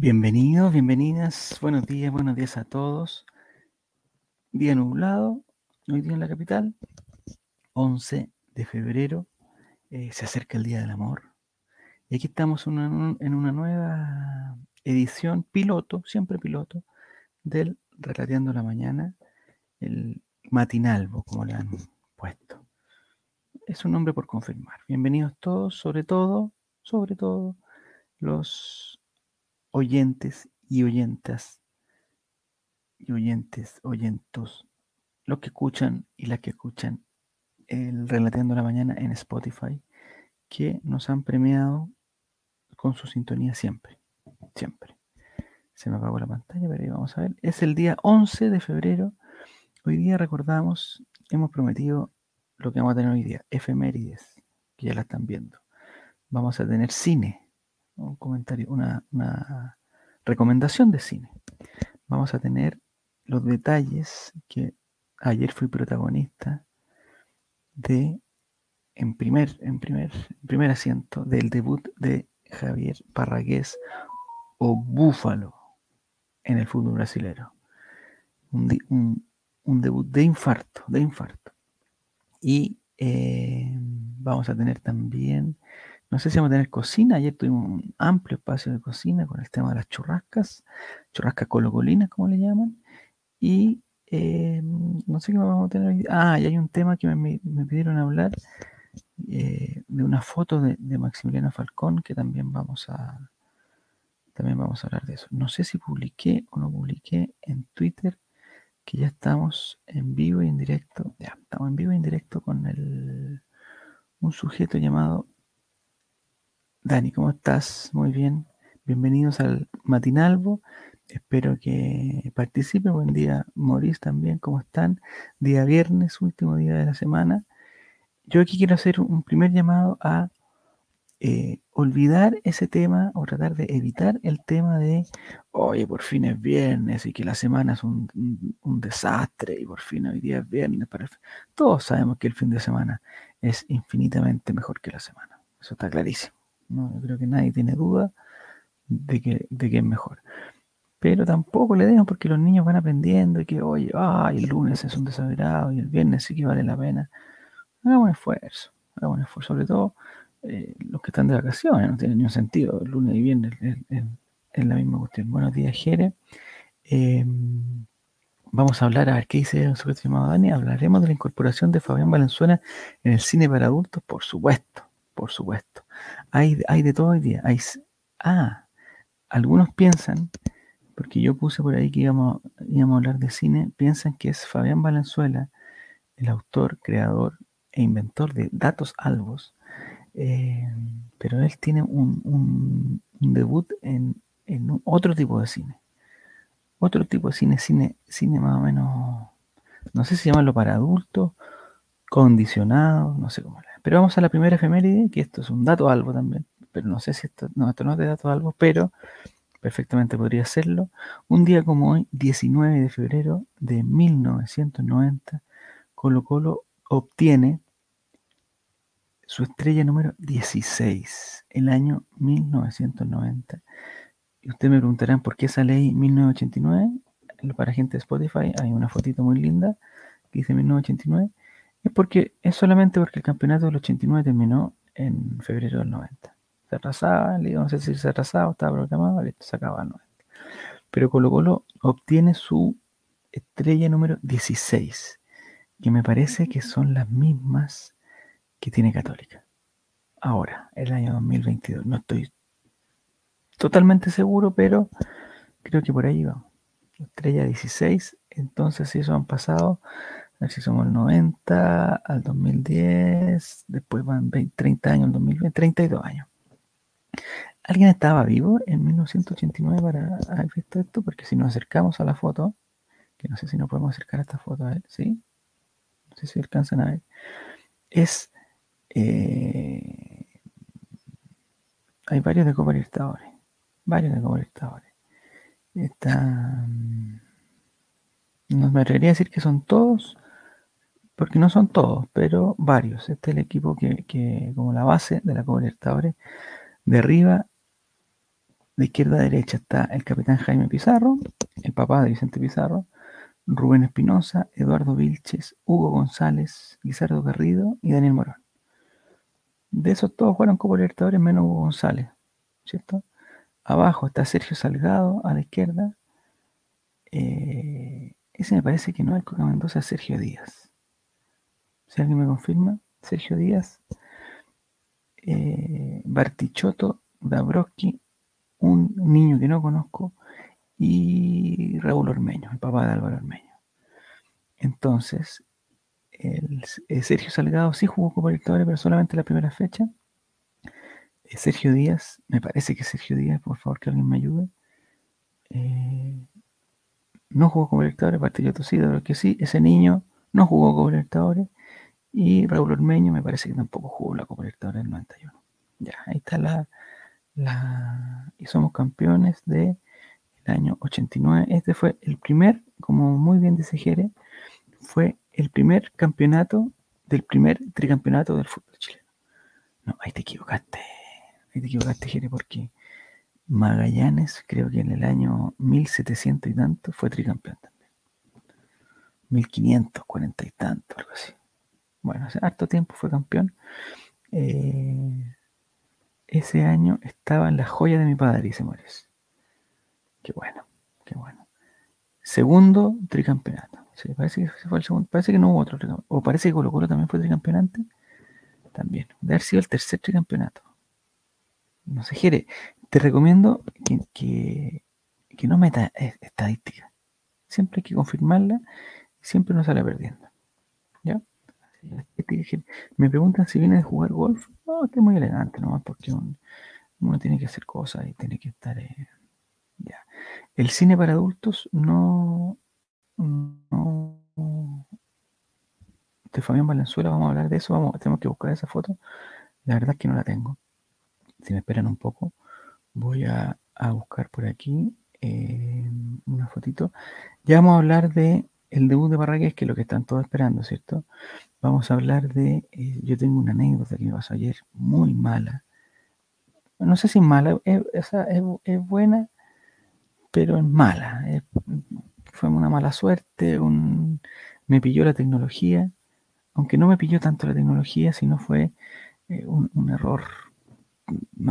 Bienvenidos, bienvenidas, buenos días, buenos días a todos. Día nublado, hoy día en la capital, 11 de febrero, eh, se acerca el Día del Amor. Y aquí estamos en una nueva edición, piloto, siempre piloto, del Relateando la Mañana, el matinalvo, como le han puesto. Es un nombre por confirmar. Bienvenidos todos, sobre todo, sobre todo, los oyentes y oyentas y oyentes, oyentos, los que escuchan y las que escuchan el Relateando la Mañana en Spotify, que nos han premiado con su sintonía siempre, siempre. Se me apagó la pantalla, pero vamos a ver. Es el día 11 de febrero. Hoy día recordamos, hemos prometido lo que vamos a tener hoy día, efemérides, que ya la están viendo. Vamos a tener cine, un comentario, una, recomendación de cine. Vamos a tener los detalles que ayer fui protagonista de en primer, en primer, primer asiento del debut de Javier Parragués o Búfalo en el fútbol brasilero. Un- un debut de infarto, de infarto. Y eh, vamos a tener también, no sé si vamos a tener cocina, ayer tuvimos un amplio espacio de cocina con el tema de las churrascas, churrascas colocolinas, como le llaman. Y eh, no sé qué vamos a tener hoy. Ah, y hay un tema que me, me- pidieron hablar eh, de una foto de, de Maximiliano Falcón que también vamos a también vamos a hablar de eso. No sé si publiqué o no publiqué en Twitter que ya estamos en vivo y en directo. Ya, estamos en vivo y en directo con el, un sujeto llamado Dani. ¿Cómo estás? Muy bien. Bienvenidos al Matinalvo. Espero que participen. Buen día, Maurice, también. ¿Cómo están? Día viernes, último día de la semana. Yo aquí quiero hacer un primer llamado a eh, olvidar ese tema o tratar de evitar el tema de, oye, por fin es viernes y que la semana es un, un- desastre y por fin hoy día es viernes. Para el fin". Todos sabemos que el fin de semana es infinitamente mejor que la semana. Eso está clarísimo. ¿No? Yo creo que nadie tiene duda de que, de que es mejor. Pero tampoco le demos porque los niños van aprendiendo y que, oye, ay, el lunes es un desagrado y el viernes sí que vale la pena. Hagamos un esfuerzo, hagamos un esfuerzo, sobre todo eh, los que están de vacaciones, no tiene ningún sentido, el lunes y viernes es, la misma cuestión. Buenos días, Jere. Eh, vamos a hablar, a ver qué dice un sujeto llamado Dani, hablaremos de la incorporación de Fabián Valenzuela en el cine para adultos, por supuesto, por supuesto. Hay, hay de todo hoy día. Hay, ah, algunos piensan, porque yo puse por ahí que íbamos, íbamos a hablar de cine, piensan que es Fabián Valenzuela, el autor, creador e inventor de Datos Albos, eh, pero él tiene un, un- un debut en, en otro tipo de cine. Otro tipo de cine, cine, cine más o menos, no sé si llamarlo para adultos, condicionado, no sé cómo. le- Pero vamos a la primera efeméride, que esto es un dato algo también, pero no sé si esto, no, esto no es de datos algo, pero perfectamente podría serlo. Un día como hoy, 19 de febrero de 1990, Colo Colo obtiene su estrella número 16, el año 1990. Y ustedes me preguntarán por qué esa ley 1989, para gente de Spotify hay una fotito muy linda que dice 1989, es porque es solamente porque el campeonato del 89 terminó en febrero del 90. Se atrasaba, le no sé si se atrasaba, estaba programado, listo, se acababa el 90. Pero Colo Colo obtiene su estrella número 16, que me parece que son las mismas que tiene Católica. Ahora, el año 2022. No estoy totalmente seguro, pero creo que por ahí va. Estrella 16, entonces si eso han pasado, a ver si somos el 90 al 2010, después van 20, 30 años, el 2020, 32 años. ¿Alguien estaba vivo en 1989 para haber visto esto? Porque si nos acercamos a la foto, que no sé si nos podemos acercar a esta foto a ver, ¿sí? No sé si alcanzan a ver. Es eh, hay varios de Copa Libertadores. Varios de Copa Libertadores. Está. mm, No me atrevería a decir que son todos, porque no son todos, pero varios. Este es el equipo que, como la base de la Copa Libertadores, derriba de izquierda a derecha está el capitán Jaime Pizarro, el papá de Vicente Pizarro, Rubén Espinosa, Eduardo Vilches, Hugo González, Guisardo Garrido y Daniel Morón. De esos todos jugaron Copa Libertadores menos Hugo González, ¿cierto? Abajo está Sergio Salgado a la izquierda. Eh, ese me parece que no es Coca Mendoza, Sergio Díaz. Si alguien me confirma, Sergio Díaz, eh, Bartichotto, Dabrowski, un niño que no conozco, y Raúl Ormeño, el papá de Álvaro Ormeño. Entonces, eh, Sergio Salgado sí jugó Copa Libertadores, pero solamente la primera fecha. Eh, Sergio Díaz, me parece que Sergio Díaz, por favor que alguien me ayude. Eh, no jugó Copa Libertadores, yo sí, que sí, ese niño no jugó Copa Libertadores. Y Raúl Ormeño me parece que tampoco jugó la Copa Libertadores del 91. Ya, ahí está la, la... Y somos campeones de el año 89. Este fue el primer, como muy bien dice Jere, fue el primer campeonato del primer tricampeonato del fútbol chileno. No, ahí te equivocaste. Ahí te equivocaste, Jere, porque Magallanes, creo que en el año 1700 y tanto, fue tricampeón también. 1540 y tanto, algo así. Bueno, hace harto tiempo fue campeón. Eh, ese año estaba en la joya de mi padre, dice Morris. Qué bueno, qué bueno. Segundo tricampeonato. Sí, parece que fue el segundo. Parece que no hubo otro tricampeonato. O parece que Colo Colo también fue tricampeonante. También. De haber sido el tercer tricampeonato. No sé, Jere, te recomiendo que, que, no meta estadística. Siempre hay que confirmarla. Siempre no sale perdiendo. ¿Ya? Me preguntan si viene de jugar golf. No, es muy elegante nomás porque uno tiene que hacer cosas y tiene que estar... Eh, ya. El cine para adultos no... no de Fabián Valenzuela, vamos a hablar de eso, vamos, tenemos que buscar esa foto. La verdad es que no la tengo. Si me esperan un poco, voy a, buscar por aquí eh, una fotito. Ya vamos a hablar de el debut de Barragués, que es lo que están todos esperando, ¿cierto? Vamos a hablar de, eh, yo tengo una anécdota que me pasó ayer, muy mala. No sé si mala, es, es, buena, pero es mala. fue una mala suerte, un, me pilló la tecnología, aunque no me pilló tanto la tecnología, sino fue eh, un, error,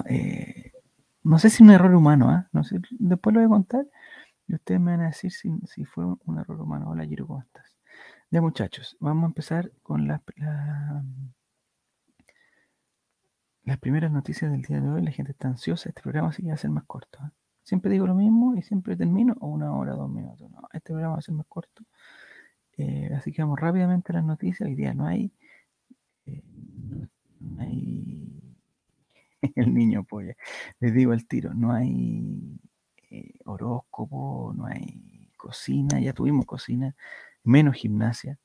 eh, no sé si un error humano, ¿ah? no sé, después lo voy a contar y ustedes me van a decir si, si fue un error humano. Hola, Giro, ¿cómo estás? Ya muchachos, vamos a empezar con las primeras noticias del día de hoy. La gente está ansiosa. Este programa sí va a ser más corto. ¿eh? Siempre digo lo mismo y siempre termino o una hora, dos minutos. No, este programa va a ser más corto. Eh, así que vamos rápidamente a las noticias. Hoy día no hay. Eh, no hay. el niño polla. Les digo el tiro. No hay horóscopo, no hay cocina. Ya tuvimos cocina menos gimnasia.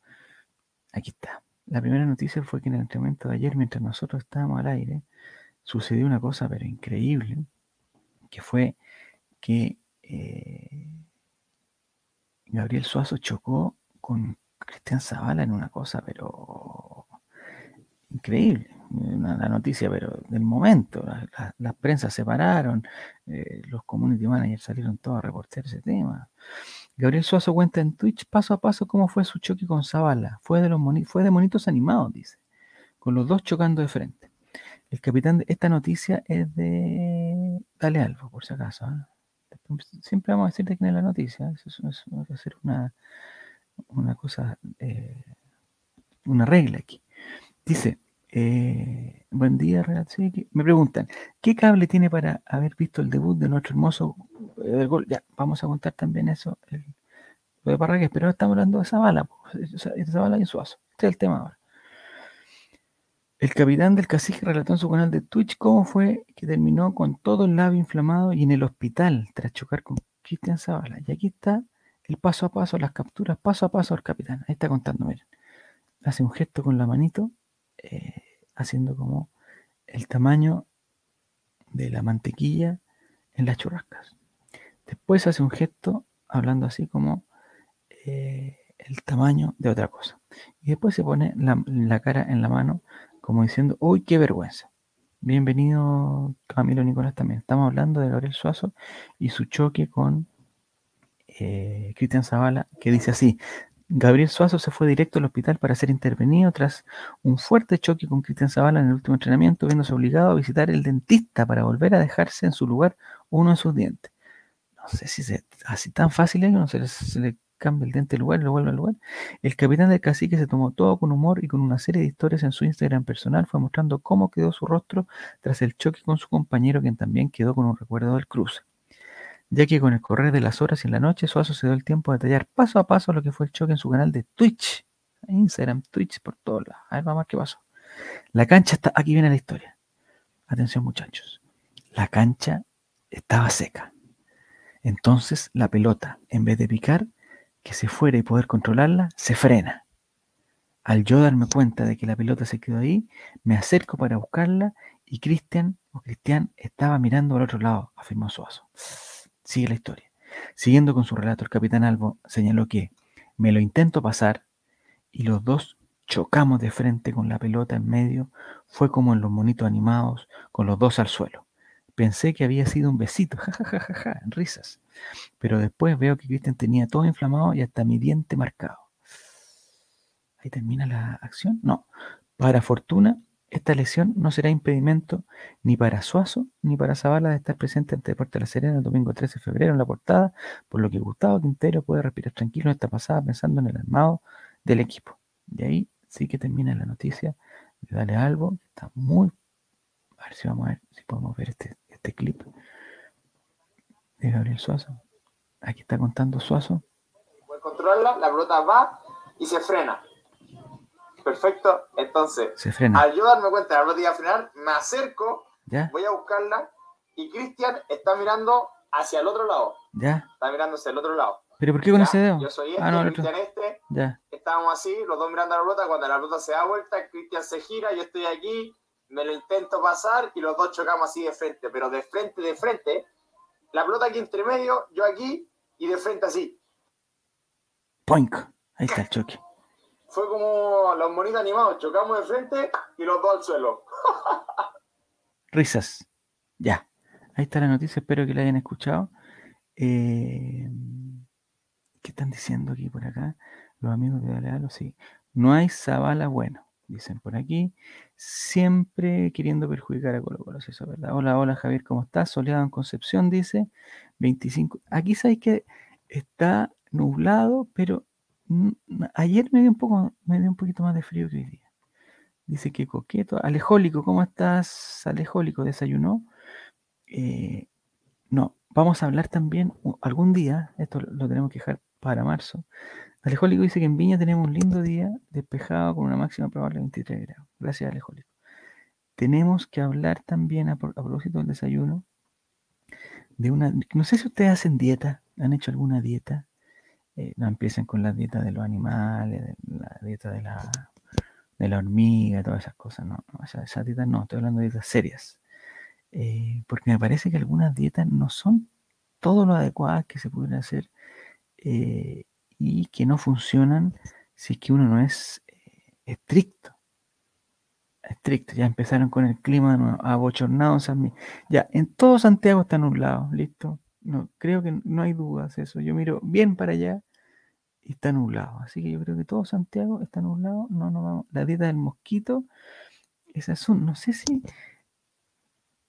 Aquí está. La primera noticia fue que en el entrenamiento de ayer, mientras nosotros estábamos al aire, sucedió una cosa pero increíble, que fue que eh, Gabriel Suazo chocó con Cristian Zavala en una cosa pero increíble, la noticia pero del momento, las prensas se pararon, eh, los community managers salieron todos a reportar ese tema. Gabriel Suazo cuenta en Twitch paso a paso cómo fue su choque con Zavala. Fue de, los fue de monitos animados, dice. Con los dos chocando de frente. El capitán de esta noticia es de Dale Albo, por si acaso. ¿ah? Siempre vamos a decir de quién es la noticia. Eso, es, a ser una, una cosa, eh, una regla aquí. Dice, eh, buen día, Me preguntan, ¿qué cable tiene para haber visto el debut de nuestro hermoso del gol. Ya, vamos a contar también eso, lo de Parragués, pero estamos hablando de esa bala, esa bala y Suazo. Este es el tema ahora. El capitán del cacique relató en su canal de Twitch cómo fue que terminó con todo el labio inflamado y en el hospital tras chocar con Cristian Zavala. Y aquí está el paso a paso, las capturas paso a paso del capitán. Ahí está contando, miren. Hace un gesto con la manito, eh, haciendo como el tamaño de la mantequilla en las churrascas. Después hace un gesto hablando así como eh, el tamaño de otra cosa. Y después se pone la, cara en la mano como diciendo, uy, qué vergüenza. Bienvenido Camilo Nicolás también. Estamos hablando de Gabriel Suazo y su choque con eh, Cristian Zavala, que dice así, Gabriel Suazo se fue directo al hospital para ser intervenido tras un fuerte choque con Cristian Zavala en el último entrenamiento, viéndose obligado a visitar el dentista para volver a dejarse en su lugar uno de sus dientes. No sé si es así tan fácil es, no se le, se le cambia el diente del lugar lo vuelve al lugar. El capitán del cacique se tomó todo con humor y con una serie de historias en su Instagram personal fue mostrando cómo quedó su rostro tras el choque con su compañero, quien también quedó con un recuerdo del cruce ya que con el correr de las horas y en la noche, Suazo se dio el tiempo de detallar paso a paso lo que fue el choque en su canal de Twitch, Instagram, Twitch, por todos lados. A ver, vamos a ver qué pasó. La cancha está, aquí viene la historia. Atención muchachos. La cancha estaba seca. Entonces la pelota, en vez de picar, que se fuera y poder controlarla, se frena. Al yo darme cuenta de que la pelota se quedó ahí, me acerco para buscarla y Cristian o Cristian estaba mirando al otro lado, afirmó Suazo. Sigue la historia. Siguiendo con su relato, el capitán Albo señaló que me lo intento pasar y los dos chocamos de frente con la pelota en medio. Fue como en los monitos animados, con los dos al suelo. Pensé que había sido un besito, jajajaja, en risas. Pero después veo que Cristian tenía todo inflamado y hasta mi diente marcado. Ahí termina la acción. No, para fortuna esta lesión no será impedimento ni para Suazo ni para Zavala de estar presente ante Deportes de la Serena el domingo 13 de febrero en la portada, por lo que Gustavo Quintero puede respirar tranquilo en esta pasada pensando en el armado del equipo. Y ahí sí que termina la noticia de Dale Algo, está muy... A ver si vamos a ver si podemos ver este, este clip de Gabriel Suazo. Aquí está contando Suazo. La pelota va y se frena Perfecto. Entonces, al yo darme cuenta de la pelota a frenar, me acerco, voy a buscarla y Cristian está mirando hacia el otro lado. Ya. Está mirando hacia el otro lado. ¿Pero por qué con ese dedo? Yo soy este, ah, Cristian este. Ya. Estábamos así, los dos mirando la pelota. Cuando la pelota se da vuelta, Cristian se gira, yo estoy aquí, me lo intento pasar y los dos chocamos así de frente, pero de frente, de frente. La pelota aquí entre medio, yo aquí y de frente así. Poink. Ahí está el choque fue como los monitos animados, chocamos de frente y los dos al suelo. Risas. Ya. Ahí está la noticia, espero que la hayan escuchado. Eh, ¿Qué están diciendo aquí por acá? Los amigos de Dale sí. No hay Zabala bueno, dicen por aquí. Siempre queriendo perjudicar a Colo Colo, eso es verdad. Hola, hola Javier, ¿cómo estás? Soleado en Concepción, dice. 25. Aquí sabéis que está nublado, pero Ayer me dio un poco, me dio un poquito más de frío que hoy día. Dice que coqueto. Alejólico, ¿cómo estás? Alejólico, ¿desayunó? Eh, no, vamos a hablar también algún día, esto lo tenemos que dejar para marzo. Alejólico dice que en Viña tenemos un lindo día despejado con una máxima probable de 23 grados. Gracias, Alejólico. Tenemos que hablar también, a, propósito del desayuno, de una. No sé si ustedes hacen dieta, han hecho alguna dieta. Eh, no empiecen con la dieta de los animales, la dieta de la, de la hormiga, todas esas cosas, no, esas, dietas no, estoy hablando de dietas serias. Eh, porque me parece que algunas dietas no son todo lo adecuadas que se pueden hacer eh, y que no funcionan si es que uno no es estricto. Estricto, ya empezaron con el clima de nuevo, abochornados Ya, en todo Santiago está nublado, listo. No, creo que no hay dudas eso. Yo miro bien para allá y está nublado. Así que yo creo que todo Santiago está nublado. No, no vamos. La dieta del mosquito, es un, no sé si.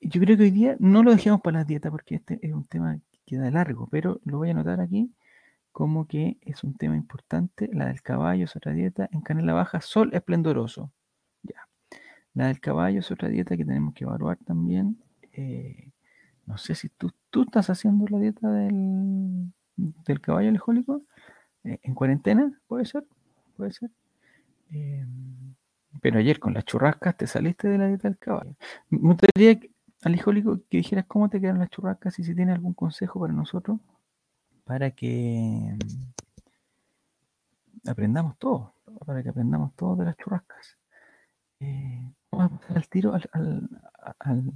Yo creo que hoy día no lo dejemos para la dieta porque este es un tema que queda largo, pero lo voy a anotar aquí como que es un tema importante. La del caballo es otra dieta. En Canela Baja, sol esplendoroso. Ya. La del caballo es otra dieta que tenemos que evaluar también. Eh, no sé si tú, tú estás haciendo la dieta del, del caballo alcohólico eh, en cuarentena, puede ser, puede ser. Em, pero ayer con las churrascas te saliste de la dieta del caballo. Me gustaría al alcohólico que dijeras cómo te quedan las churrascas y si tienes algún consejo para nosotros para que em, aprendamos todo, para que aprendamos todo de las churrascas. Eh, vamos a pasar al tiro al al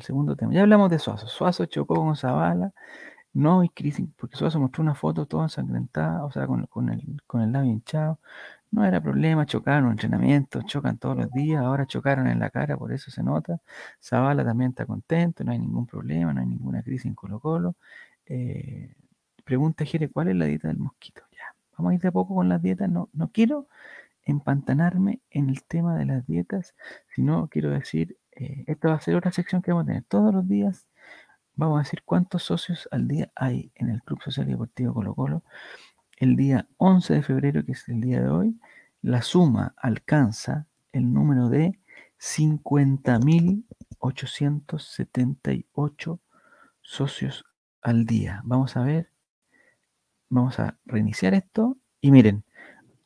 segundo tema. Ya hablamos de Suazo. Suazo chocó con Zavala. No hay crisis, porque Suazo mostró una foto toda ensangrentada, o sea, con, el, con el labio hinchado. No era problema, chocaron en entrenamiento, chocan todos los días, ahora chocaron en la cara, por eso se nota. Zavala también está contento, no hay ningún problema, no hay ninguna crisis en Colo Colo. Eh, pregunta Jere, ¿cuál es la dieta del mosquito? Ya, vamos a ir de a poco con las dietas. No, no quiero empantanarme en el tema de las dietas, sino quiero decir, eh, esta va a ser otra sección que vamos a tener todos los días. Vamos a decir cuántos socios al día hay en el Club Social y Deportivo Colo Colo. El día 11 de febrero, que es el día de hoy, la suma alcanza el número de 50.878 socios al día. Vamos a ver, vamos a reiniciar esto y miren,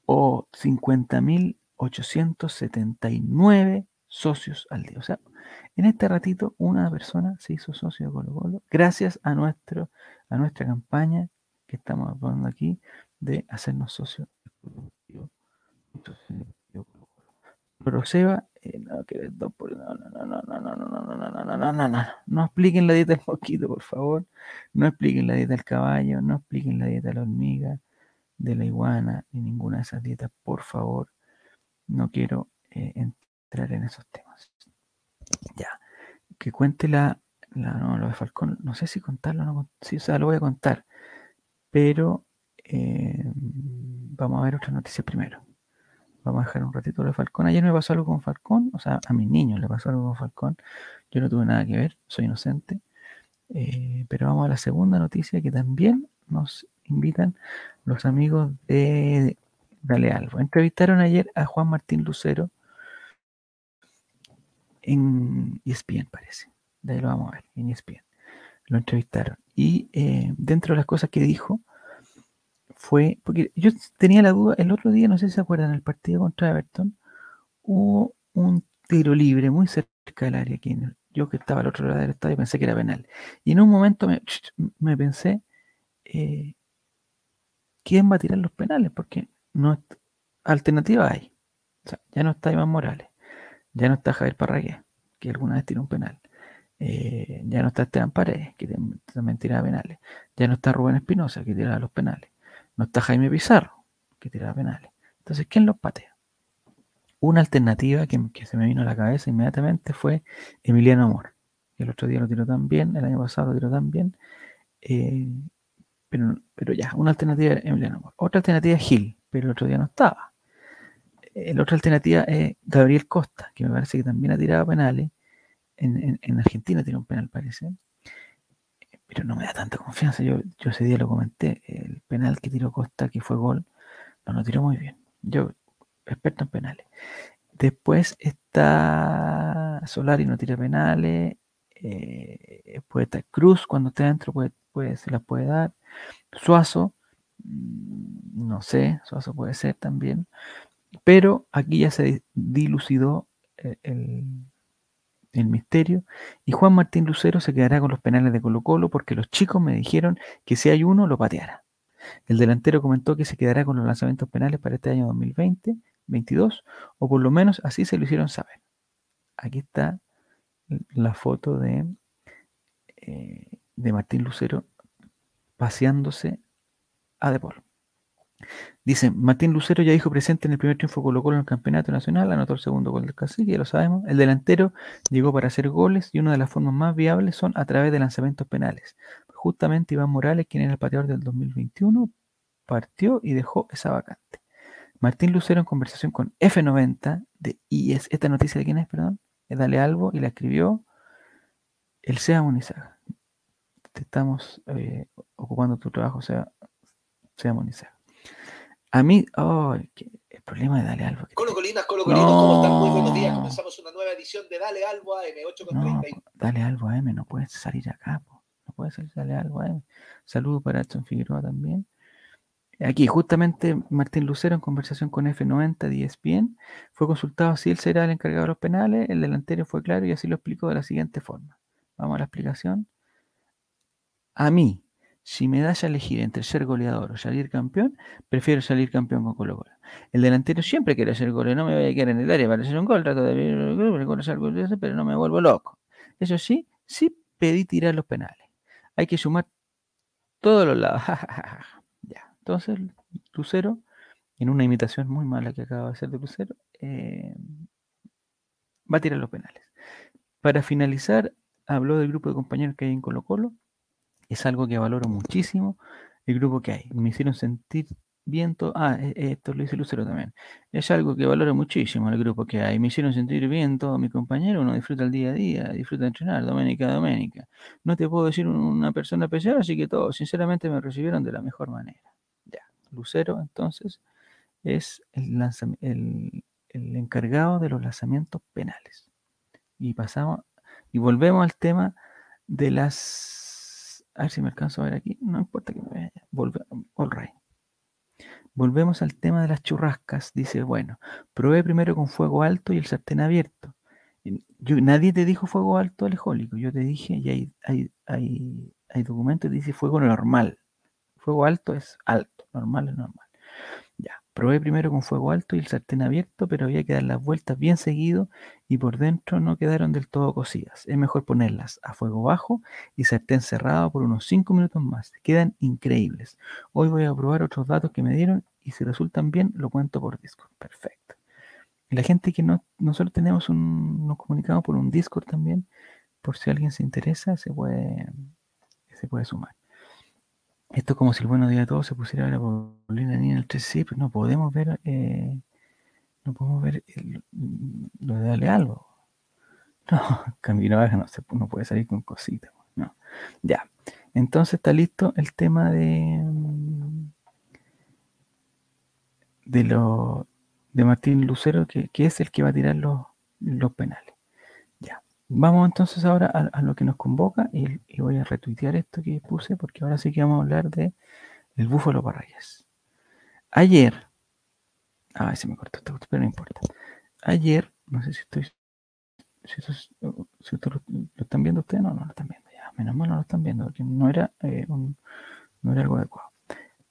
o 50.879 socios al día. O sea, en este ratito una persona se hizo socio de Colo Colo gracias a, nuestro, a nuestra campaña que estamos poniendo aquí de hacernos socios. Pero Seba, no, no, no, no, no, no, no, no, no, no, no, no, no, no, no expliquen la dieta del mosquito, por favor. No expliquen la dieta del caballo, no expliquen la dieta de la hormiga, de la iguana, ni ninguna de esas dietas, por favor. No quiero entrar en esos temas. Ya, que cuente la, la no, lo de Falcón, no sé si contarlo o no, sí, o sea, lo voy a contar, pero vamos a ver otra noticia primero. Vamos a dejar un ratito lo de Falcón. Ayer me pasó algo con Falcón, o sea, a mis niños le pasó algo con Falcón. Yo no tuve nada que ver, soy inocente. pero vamos a la segunda noticia que también nos invitan los amigos de Dale Algo. Entrevistaron ayer a Juan Martín Lucero en ESPN, parece. De ahí lo vamos a ver, en ESPN. Lo entrevistaron. Y eh, dentro de las cosas que dijo fue, porque yo tenía la duda, el otro día, no sé si se acuerdan, el partido contra Everton, hubo un tiro libre muy cerca del área. Aquí yo que estaba al otro lado del estadio pensé que era penal. Y en un momento me, pensé, eh, ¿quién va a tirar los penales? Porque no alternativa hay. ya no está Iván Morales, ya no está Javier Parragué, que alguna vez tiró un penal. Eh, ya no está Esteban Paredes, que también tiraba penales. Ya no está Rubén Espinosa, que tiraba los penales. No está Jaime Pizarro, que tiraba penales. Entonces, ¿quién los patea? Una alternativa que, se me vino a la cabeza inmediatamente fue Emiliano Amor. El otro día lo tiró también, el año pasado lo tiró también. Eh, pero, ya, una alternativa era Emiliano Amor. Otra alternativa es Gil, pero el otro día no estaba. La otra alternativa es Gabriel Costa, que me parece que también ha tirado penales. En, en Argentina tiene un penal, parece pero no me da tanta confianza. Yo, ese día lo comenté, el penal que tiró Costa, que fue gol, no lo tiró muy bien. Yo, experto en penales. Después está Solari, no tira penales. Eh, puede Cruz, cuando esté adentro, puede, puede, se las puede dar. Suazo, mm, no sé, Suazo puede ser también. Pero aquí ya se dilucidó el el misterio, y Juan Martín Lucero se quedará con los penales de Colo Colo porque los chicos me dijeron que si hay uno lo pateara. El delantero comentó que se quedará con los lanzamientos penales para este año 2020, 22, o por lo menos así se lo hicieron saber. Aquí está la foto de, eh, de Martín Lucero paseándose a De Dice, Martín Lucero ya dijo presente en el primer triunfo Colo Colo en el campeonato nacional, anotó el segundo gol del cacique, ya lo sabemos. El delantero llegó para hacer goles y una de las formas más viables son a través de lanzamientos penales. Justamente Iván Morales, quien era el pateador del 2021, partió y dejó esa vacante. Martín Lucero en conversación con F90 de IES, esta noticia de quién es, perdón, es Dale Albo y la escribió el SEA Munizaga. Te estamos eh, ocupando tu trabajo, sea, sea. A mí, oh, el problema de Dale Albo. Colo Colinas, Colo Colinos, ¿cómo están? Muy buenos días. Comenzamos una nueva edición de Dale Albo AM, 8 con no, Dale Albo AM, no puedes salir acá, no puedes salir Dale Albo AM. Saludos para Edson Figueroa también. Aquí, justamente Martín Lucero, en conversación con F90 de ESPN, fue consultado si él será el encargado de los penales. El delantero fue claro y así lo explicó de la siguiente forma. Vamos a la explicación. A mí, si me das a elegir entre ser goleador o salir campeón, prefiero salir campeón con Colo Colo. El delantero siempre quiere ser goleador, no me voy a quedar en el área para hacer un gol, trato de pero no me vuelvo loco. Eso sí, sí pedí tirar los penales. Hay que sumar todos los lados. ya. Entonces, Lucero en una imitación muy mala que acaba de hacer de Lucero, eh, va a tirar los penales. Para finalizar, habló del grupo de compañeros que hay en Colo Colo. Es algo que valoro muchísimo, el grupo que hay. Me hicieron sentir viento. Ah, e, esto lo dice Lucero también. Es algo que valoro muchísimo el grupo que hay. Me hicieron sentir bien todos mis compañeros. Uno disfruta el día a día, disfruta entrenar, doménica a doménica. No te puedo decir una persona especial, así que todos, sinceramente, me recibieron de la mejor manera. Ya. Lucero, entonces, es el encargado de los lanzamientos penales. Y pasamos, y volvemos al tema de las. A ver si me alcanzo a ver aquí. No importa que me vaya. Volve. Volvemos al tema de las churrascas. Dice, bueno, probé primero con fuego alto y el sartén abierto. Nadie te dijo fuego alto alejólico. Yo te dije, y hay, hay, hay, hay documentos que dice fuego normal. Fuego alto es alto, normal es normal. Probé primero con fuego alto y el sartén abierto, pero había que dar las vueltas bien seguido y por dentro no quedaron del todo cocidas. Es mejor ponerlas a fuego bajo y sartén cerrado por unos 5 minutos más. Quedan increíbles. Hoy voy a probar otros datos que me dieron y si resultan bien, lo cuento por Discord. Perfecto. la gente que no, nosotros tenemos un, nos comunicamos por un Discord también, por si alguien se interesa, se puede, se puede sumar. Esto es como si el bueno día de todos se pusiera a ver a Paulina en el 3 sí, pero no podemos ver, eh, no podemos ver lo de darle algo. No, Camino no, se, no puede salir con cositas. No. Ya. Entonces está listo el tema de de lo de Martín Lucero, que, es el que va a tirar los, los penales. Vamos entonces ahora a, lo que nos convoca y, voy a retuitear esto que puse porque ahora sí que vamos a hablar de el búfalo Parrayas. Ayer, ah, se me cortó esto, pero no importa. Ayer, no sé si estoy, si, esto, lo, están viendo ustedes, no, no lo están viendo, ya, menos mal no lo están viendo porque no era, eh, no era algo adecuado.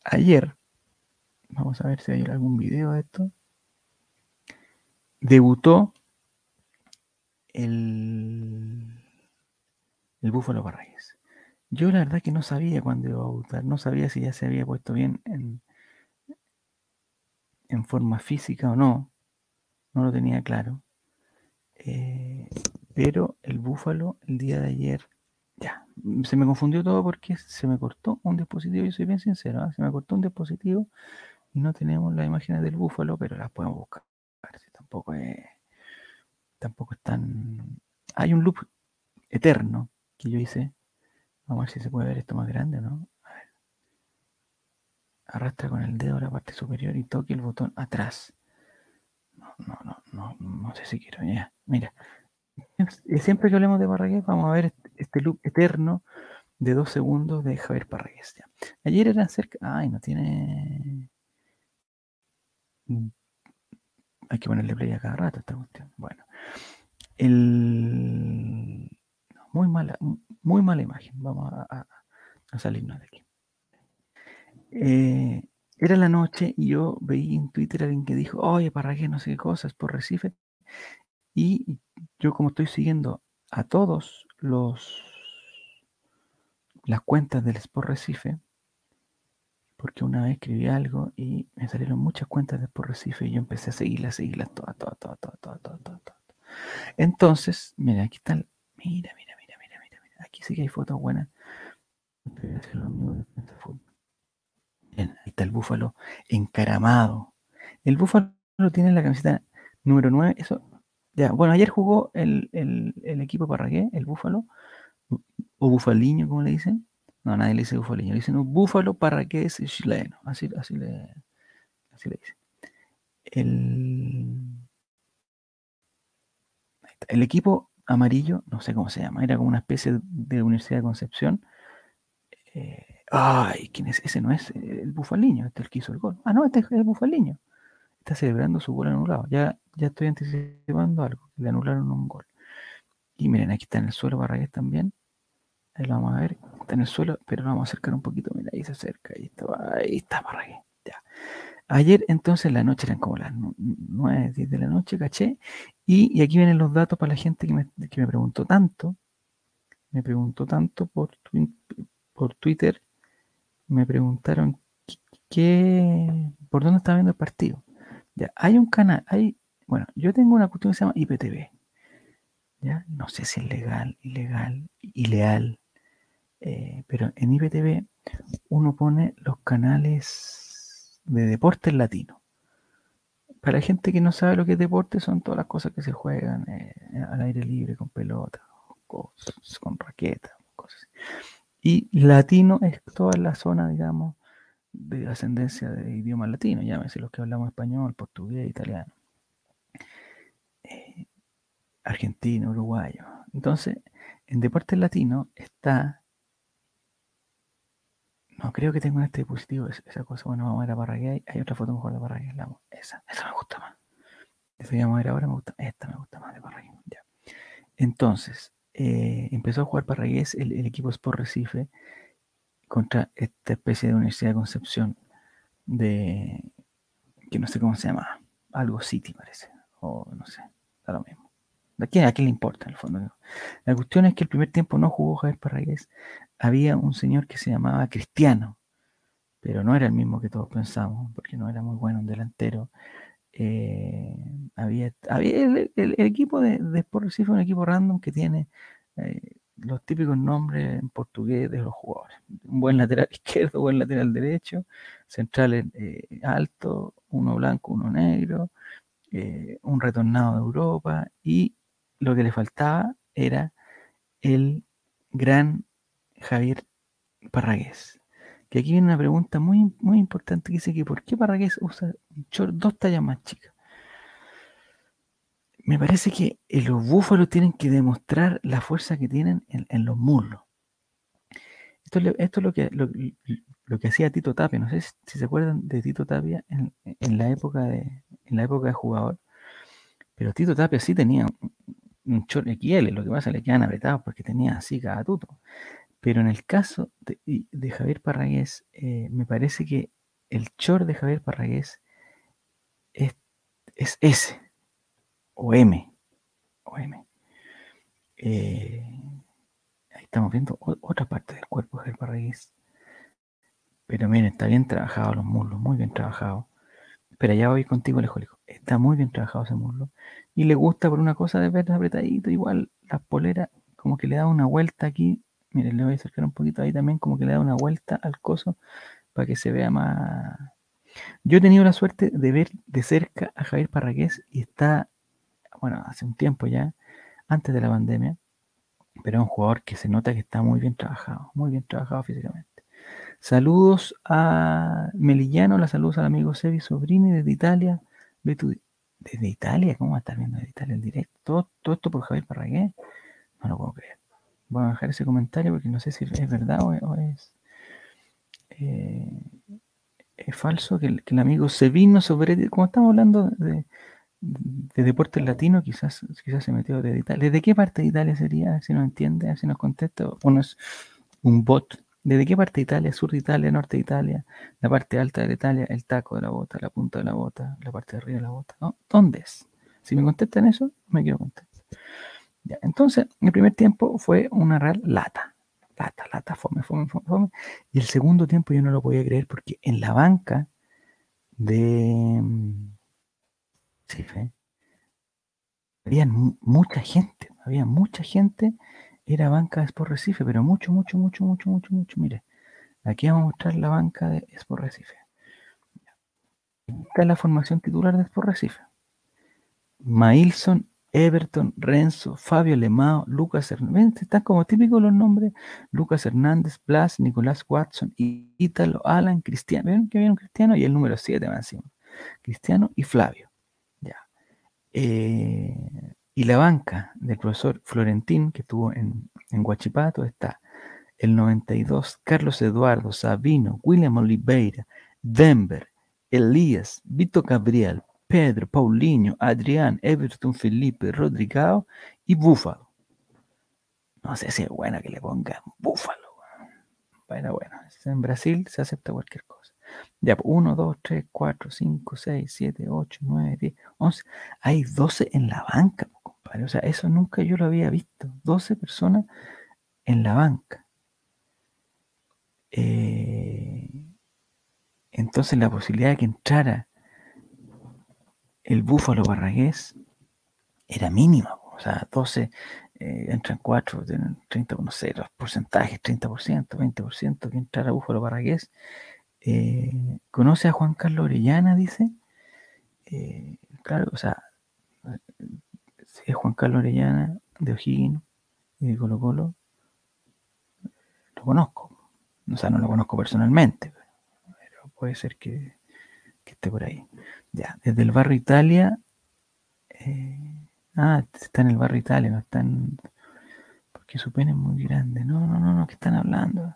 Ayer, vamos a ver si hay algún video de esto, debutó el, el Búfalo Parragués. Yo la verdad que no sabía cuándo iba a votar, no sabía si ya se había puesto bien en, en forma física o no, no lo tenía claro. Eh, pero el búfalo el día de ayer, ya, se me confundió todo porque se me cortó un dispositivo, yo soy bien sincero, ¿ah? se me cortó un dispositivo y no tenemos las imágenes del búfalo, pero las podemos buscar. Si tampoco es tampoco es tan... Hay un loop eterno que yo hice. Vamos a ver si se puede ver esto más grande, ¿no? A ver. Arrastra con el dedo la parte superior y toque el botón atrás. No, no, no, no, no sé si quiero. Ya, mira. Siempre que hablemos de Parragués, vamos a ver este, este loop eterno de dos segundos de Javier Parragués. Ayer eran cerca. Ay, no tiene. Hay que ponerle play a cada rato esta cuestión. Bueno. El... Muy mala, muy mala imagen. Vamos a, salirnos de aquí. Eh, era la noche y yo veía en Twitter a alguien que dijo, oye, para qué no sé qué cosas por Recife. Y yo como estoy siguiendo a todos los las cuentas del Sport Recife, porque una vez escribí algo y me salieron muchas cuentas de Sport Recife y yo empecé a seguirlas, seguirlas todas, todas, todas, todas, todas, todas, todas. Entonces, mira, aquí está Mira, mira, mira, mira, mira, mira. Aquí sí que hay fotos buenas. Bien, ahí está el búfalo encaramado. El búfalo tiene la camiseta número 9. Eso, ya, bueno, ayer jugó el, el, equipo Parragué, el búfalo, o bufaliño, como le dicen. No, nadie le dice bufaliño, le dicen un búfalo Parragué chileno. Así, así, le, así le dicen. El, el equipo amarillo, no sé cómo se llama, era como una especie de Universidad de Concepción. Eh, ay, ¿quién es? Ese no es el bufaliño, este es el que hizo el gol. Ah, no, este es el bufaliño. Está celebrando su gol anulado. Ya, ya estoy anticipando algo. Le anularon un gol. Y miren, aquí está en el suelo Barragués también. Ahí lo vamos a ver. Está en el suelo, pero lo vamos a acercar un poquito. Mira, ahí se acerca. Ahí está, ahí está Barragués. Ya. Ayer entonces la noche eran como las 9, 10 de la noche, caché. Y, aquí vienen los datos para la gente que me, preguntó tanto. Me preguntó tanto por, por Twitter. Me preguntaron qué, por dónde está viendo el partido. Ya, hay un canal, hay, bueno, yo tengo una cuestión que se llama IPTV. ¿ya? No sé si es legal, ilegal, ileal, eh, pero en IPTV uno pone los canales de deportes latino. Para la gente que no sabe lo que es deporte, son todas las cosas que se juegan eh, al aire libre, con pelota, con raqueta, cosas así. Y latino es toda la zona, digamos, de ascendencia de idiomas latinos, llámese los que hablamos español, portugués, italiano, eh, argentino, uruguayo. Entonces, en deportes latinos está. No creo que tenga en este dispositivo esa cosa. Bueno, vamos a ver a Parragué. Hay otra foto mejor de Parragué. Esa, esa me gusta más. Esa vamos a ver ahora. Me gusta, esta me gusta más de Parragué. Ya. Entonces, eh, empezó a jugar Parragués el, el equipo Sport Recife contra esta especie de Universidad de Concepción de que no sé cómo se llama, algo City parece, o no sé, da lo mismo. ¿A quién, le importa en el fondo? La cuestión es que el primer tiempo no jugó Javier Parragués, había un señor que se llamaba Cristiano, pero no era el mismo que todos pensamos, porque no era muy bueno un delantero. Eh, había, el, equipo de, de Sport Recife un equipo random que tiene eh, los típicos nombres en portugués de los jugadores. Un buen lateral izquierdo, buen lateral derecho, centrales eh, alto, uno blanco, uno negro, eh, un retornado de Europa y lo que le faltaba era el gran Javier Parragués. Que aquí viene una pregunta muy, muy importante que dice que ¿por qué Parragués usa dos tallas más chicas? me parece que eh, los búfalos tienen que demostrar la fuerza que tienen en, los muslos. Esto, es lo que, lo, que hacía Tito Tapia. No sé si, se acuerdan de Tito Tapia en, la época de, en la época de jugador. Pero Tito Tapia sí tenía un, short XL. Lo que pasa le quedan apretados porque tenía así cada tuto. Pero en el caso de, Javier Parragués, eh, me parece que el short de Javier Parragués es, es ese o M. O M. Eh, ahí estamos viendo otra parte del cuerpo del Parragués. Pero miren, está bien trabajado los muslos, muy bien trabajado. Pero ya voy contigo, lejólico. Está muy bien trabajado ese muslo. Y le gusta por una cosa de ver apretadito. Igual la polera, como que le da una vuelta aquí. Miren, le voy a acercar un poquito ahí también, como que le da una vuelta al coso para que se vea más. Yo he tenido la suerte de ver de cerca a Javier Parragués y está bueno, hace un tiempo ya, antes de la pandemia, pero es un jugador que se nota que está muy bien trabajado, muy bien trabajado físicamente. Saludos a Melillano, la saludos al amigo Sevi Sobrini desde Italia. ¿Desde Italia? ¿Cómo va a estar viendo desde Italia el directo? ¿Todo, esto por Javier Parragué? No lo puedo creer. Voy a dejar ese comentario porque no sé si es verdad o, es, eh, es falso que el, que el amigo Sevino sobre, como estamos hablando de, de deportes latino quizás, quizás se metió de Italia. ¿Desde qué parte de Italia sería? Si nos entiende, si nos contesta. Uno es un bot. ¿Desde qué parte de Italia? Sur de Italia, norte de Italia, la parte alta de Italia, el taco de la bota, la punta de la bota, la parte de arriba de la bota. ¿Dónde es? Si me contestan eso, me quiero contestar. Ya, entonces, el primer tiempo fue una real lata. Lata, lata, fome, fome, fome. Y el segundo tiempo yo no lo podía creer porque en la banca de Sí, Había mucha gente, había mucha gente, era banca de Sport Recife, pero mucho, mucho, mucho, mucho, mucho, mucho. Mire, aquí vamos a mostrar la banca de Sport Recife. Esta es la formación titular de Sport Recife. Mailson, Everton, Renzo, Fabio Lemao, Lucas Hernández, están como típicos los nombres, Lucas Hernández, Blas, Nicolás Watson, Ítalo, Alan, Cristiano, ¿ven que viene un Cristiano? Y el número 7 más encima, Cristiano y Flavio. Eh, y la banca del profesor Florentín, que estuvo en, en Guachipato, está el 92, Carlos Eduardo, Sabino, William Oliveira, Denver, Elías, Vito Gabriel, Pedro, Paulinho, Adrián, Everton, Felipe, Rodrigao y Búfalo. No sé si es bueno que le pongan Búfalo. Bueno, bueno, en Brasil se acepta cualquier cosa. Ya, 1, 2, 3, 4, 5, 6, 7, 8, 9, 10, 11. Hay 12 en la banca, compadre. O sea, eso nunca yo lo había visto. 12 personas en la banca. Eh, Entonces la posibilidad de que entrara el búfalo barragués era mínima. O sea, 12, eh, entran 4, 30, no sé, los porcentajes, 30%, 20% que entrara búfalo barragués. Eh, ¿Conoce a Juan Carlos Orellana? Dice. Eh, claro, o sea, es Juan Carlos Orellana de O'Higgins y de Colo Colo, lo conozco. O sea, no lo conozco personalmente, pero puede ser que, esté por ahí. Ya, desde el barrio Italia. Eh, ah, está en el barrio Italia, no está en. Porque su pene es muy grande. No, no, no, no, ¿qué están hablando?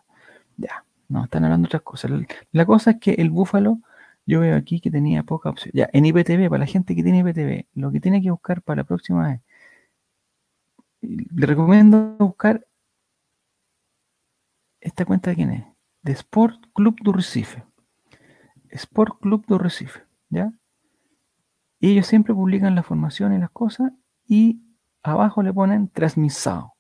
Ya, no, están hablando otras cosas. La cosa es que el búfalo, yo veo aquí que tenía poca opción. Ya, en IPTV, para la gente que tiene IPTV, lo que tiene que buscar para la próxima vez. Le recomiendo buscar esta cuenta de quién es, de Sport Club do Recife. Sport Club do Recife, ¿ya? Y ellos siempre publican la formación y las cosas y abajo le ponen transmisado.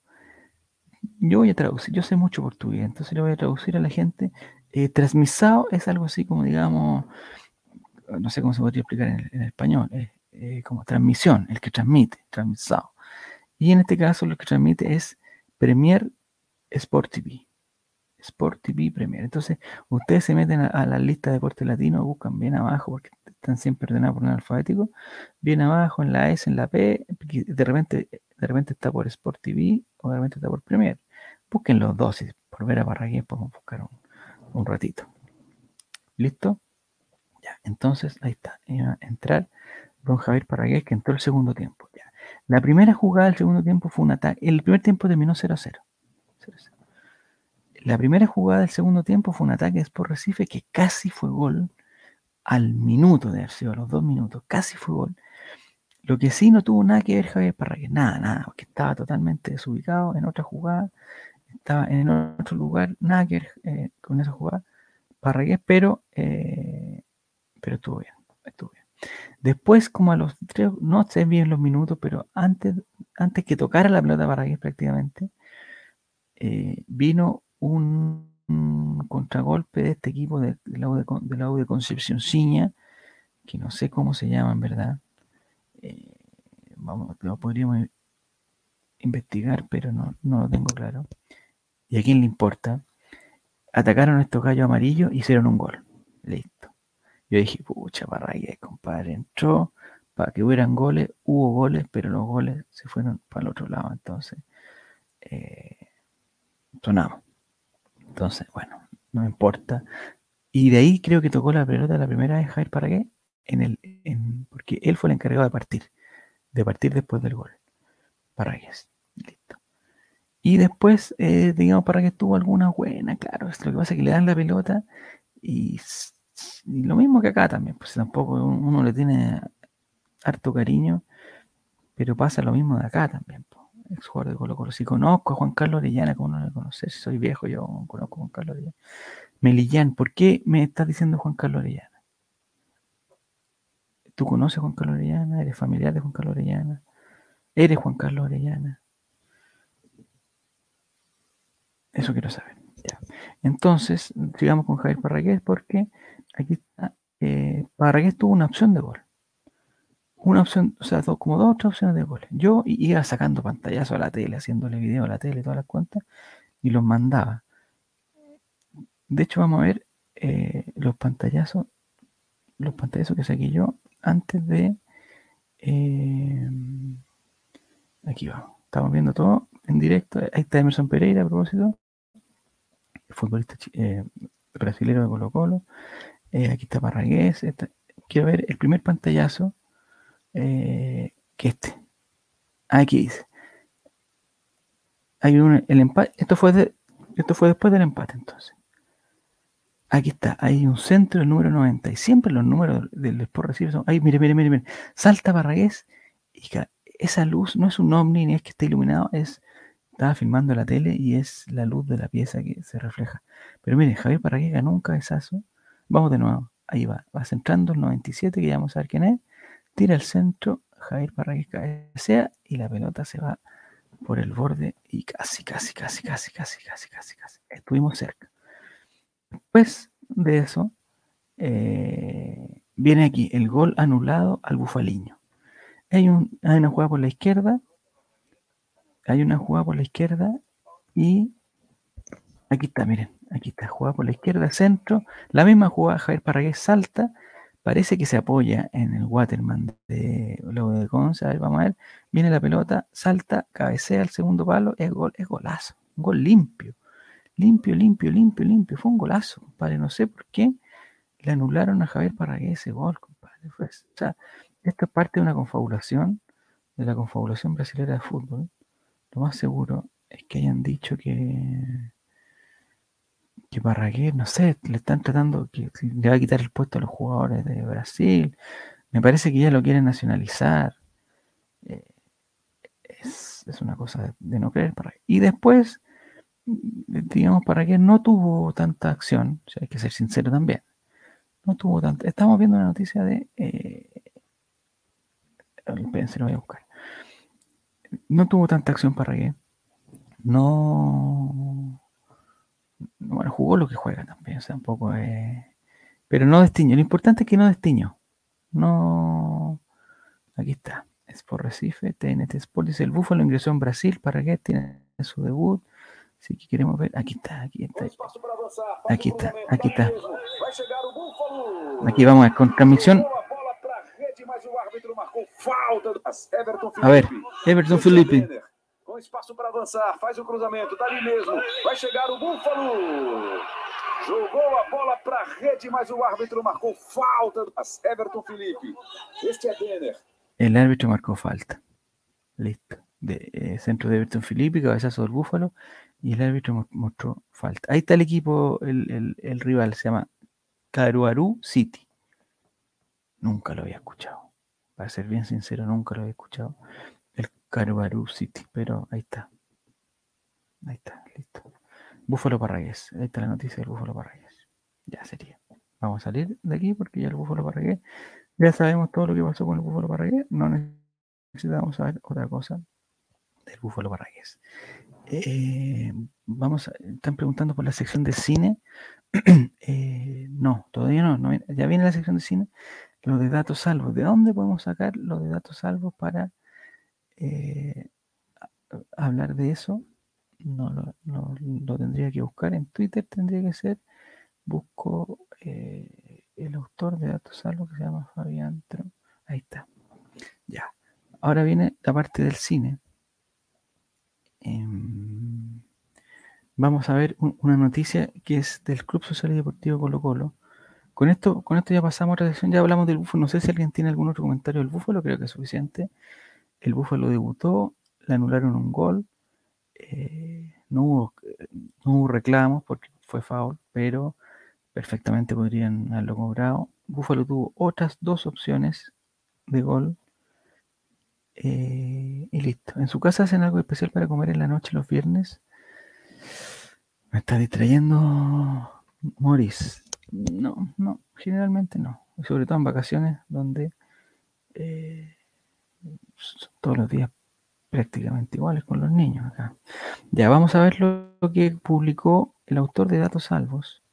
Yo voy a traducir, yo sé mucho portugués, entonces le voy a traducir a la gente. Eh, transmisado es algo así como, digamos, no sé cómo se podría explicar en, español, eh, como transmisión, el que transmite, transmisado. Y en este caso lo que transmite es Premier Sport TV. Sport TV Premier. Entonces, ustedes se meten a, la lista de deporte latino, buscan bien abajo, porque están siempre ordenados por un alfabético, bien abajo, en la S, en la P, de repente, de repente está por Sport TV o de repente está por Premier. Busquen los dos por ver a Barragués podemos buscar un, ratito. ¿Listo? Ya, entonces ahí está. Iba a entrar don Javier Parragués que entró el segundo tiempo. Ya. La primera jugada del segundo tiempo fue un ataque. El primer tiempo terminó 0 0. 0, 0. La primera jugada del segundo tiempo fue un ataque Sport Recife que casi fue gol al minuto de haber sido, a los dos minutos, casi fue gol. Lo que sí no tuvo nada que ver Javier Parragués, nada, nada, porque estaba totalmente desubicado en otra jugada, estaba en otro lugar, nada eh, con esa jugada Parragués, pero, eh, pero estuvo bien, estuvo bien. Después, como a los tres, no sé bien los minutos, pero antes, antes que tocara la pelota Parragués prácticamente, eh, vino un, contragolpe de este equipo del de, de, de, Concepción Ciña, que no sé cómo se llama en verdad. Eh, vamos, lo podríamos investigar, pero no, no lo tengo claro. ¿Y a quién le importa? Atacaron a estos gallos amarillos y hicieron un gol. Listo. Yo dije, pucha, Barragués, compadre, entró para que hubieran goles, hubo goles, pero los goles se fueron para el otro lado. Entonces, eh, sonamos. Entonces, bueno, no me importa. Y de ahí creo que tocó la pelota la primera vez Jair Paragué, en el, en, porque él fue el encargado de partir, de partir después del gol. Paragués, listo. Y después, eh, digamos, Paragués tuvo alguna buena, claro, lo que pasa es que le dan la pelota y, lo mismo que acá también, pues tampoco uno le tiene harto cariño, pero pasa lo mismo de acá también ex jugador de Colo Colo. Si conozco a Juan Carlos Orellana, como no le conoces, soy viejo, yo conozco a Juan Carlos Orellana. Melillán, ¿por qué me estás diciendo Juan Carlos Orellana? ¿Tú conoces a Juan Carlos Orellana? ¿Eres familiar de Juan Carlos Orellana? ¿Eres Juan Carlos Orellana? Eso quiero saber. Entonces, sigamos con Javier Parragués porque aquí está. Eh, Parragués tuvo una opción de gol una opción, o sea, como dos otras opciones de goles. Yo iba sacando pantallazos a la tele, haciéndole video a la tele, todas las cuentas, y los mandaba. De hecho, vamos a ver eh, los pantallazos, los pantallazos que saqué yo antes de. Eh, aquí vamos. Estamos viendo todo en directo. Ahí está Emerson Pereira a propósito. Futbolista eh, brasileño de Colo Colo. aquí está Parragués. quiero ver el primer pantallazo eh, que este. Aquí dice. Hay un, el empate. Esto fue, esto fue después del empate, entonces. Aquí está. Hay un centro, el número 90. Y siempre los números del Sport Recibe son. Ay, mire, mire, mire, mire. Salta Barragués. Y esa luz no es un ovni ni es que esté iluminado. Es. Estaba filmando la tele y es la luz de la pieza que se refleja. Pero mire, Javier Barragués ganó un cabezazo. Vamos de nuevo. Ahí va. Va centrando el 97, que ya vamos a ver quién es tira al centro, Jair Parragués cabecea y la pelota se va por el borde y casi, casi, casi, casi, casi, casi, casi, casi. Estuvimos cerca. Después de eso, eh, viene aquí el gol anulado al bufaliño. Hay, un, hay una jugada por la izquierda, hay una jugada por la izquierda y aquí está, miren, aquí está, jugada por la izquierda, centro, la misma jugada, Javier Parragués salta, parece que se apoya en el Waterman de luego de Conce, a ver, vamos a ver, viene la pelota, salta, cabecea al segundo palo, es gol, es golazo, un gol limpio, limpio, limpio, limpio, limpio, fue un golazo, compadre, no sé por qué le anularon a Javier Parragués ese gol, compadre, o sea, esto es parte de una confabulación, de la confabulación brasileña de fútbol, lo más seguro es que hayan dicho que que Parragués, no sé, le están tratando que le va a quitar el puesto a los jugadores de Brasil. Me parece que ya lo quieren nacionalizar. Eh, es, una cosa de, no creer. Y después, digamos, Parragués no tuvo tanta acción, hay que ser sincero también. No tuvo tanta. Estamos viendo una noticia de. Eh, lo voy a buscar. No tuvo tanta acción Parragués. No bueno, jugó lo que juega también, o sea, un poco Pero no destiño, lo importante es que no destiño. No... Aquí está, es por Recife, TNT Sport, dice el Búfalo ingresó en Brasil, para que tiene su debut. Así que queremos ver, aquí está, aquí está. Aquí está, aquí está. Aquí vamos a con transmisión. A ver, Everton Felipe. com espaço para avançar, faz o cruzamento, dali mesmo, vai chegar o Búfalo. Jogou a bola para a rede, mas o árbitro marcou falta. Everton Felipe. Este é Denner. El árbitro marcó falta. Listo. De, eh, centro de Everton Felipe, cabezazo del Búfalo. Y el árbitro mostró falta. Ahí está el equipo, el, el, el rival, se llama Caruaru City. Nunca lo había escuchado. Para ser bien sincero, nunca lo había escuchado. Caruaru City, pero ahí está. Ahí está, listo. Búfalo Parragués. Ahí está la noticia del Búfalo Parragués. Ya sería. Vamos a salir de aquí porque ya el Búfalo Parragués, ya sabemos todo lo que pasó con el Búfalo Parragués. No necesitamos saber otra cosa del Búfalo Parragués. Eh, vamos, están preguntando por la sección de cine. Eh, no, todavía no, Ya viene la sección de cine. Lo de datos salvos. ¿De dónde podemos sacar lo de datos salvos para eh, hablar de eso, no lo, tendría que buscar en Twitter, tendría que ser, busco eh, el autor de datos algo que se llama Fabián Ahí está. Ya. Ahora viene la parte del cine. Em, vamos a ver una noticia que es del Club Social y Deportivo Colo Colo. Con esto, con esto ya pasamos a otra sección, ya hablamos del búfalo. No sé si alguien tiene algún otro comentario del búfalo, creo que es suficiente el Búfalo debutó, le anularon un gol, eh, no, hubo, no hubo reclamos porque fue foul, pero perfectamente podrían haberlo cobrado. Búfalo tuvo otras dos opciones de gol eh, y listo. En su casa hacen algo especial para comer en la noche los viernes. Me está distrayendo Morris. No, no, generalmente no. sobre todo en vacaciones donde eh, todos los días prácticamente iguales con los niños acá. Ya vamos a ver lo, que publicó el autor de Datos Salvos,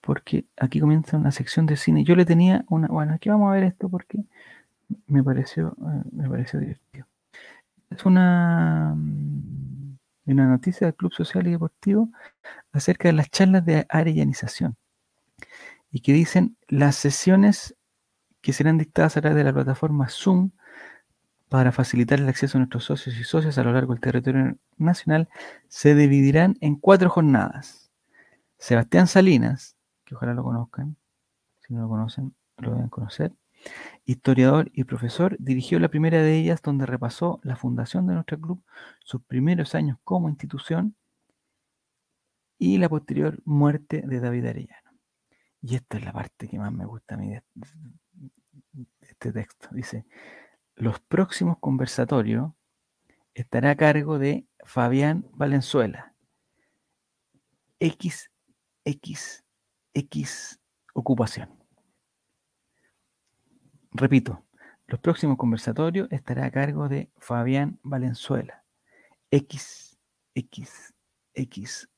porque aquí comienza una sección de cine. Yo le tenía una, bueno, aquí vamos a ver esto porque me pareció, eh, me pareció divertido. Es una, mm, una noticia del Club Social y Deportivo acerca de las charlas de arellanización y que dicen las sesiones que serán dictadas a través de la plataforma Zoom para facilitar el acceso a nuestros socios y socias a lo largo del territorio nacional, se dividirán en cuatro jornadas. Sebastián Salinas, que ojalá lo conozcan, si no lo conocen, lo deben conocer, historiador y profesor, dirigió la primera de ellas donde repasó la fundación de nuestro club, sus primeros años como institución y la posterior muerte de David Arellano. Y esta es la parte que más me gusta a mí de este texto. Dice, los próximos conversatorios estará a cargo de Fabián Valenzuela. X, X, X ocupación. Repito, los próximos conversatorios estará a cargo de Fabián Valenzuela. X, X, X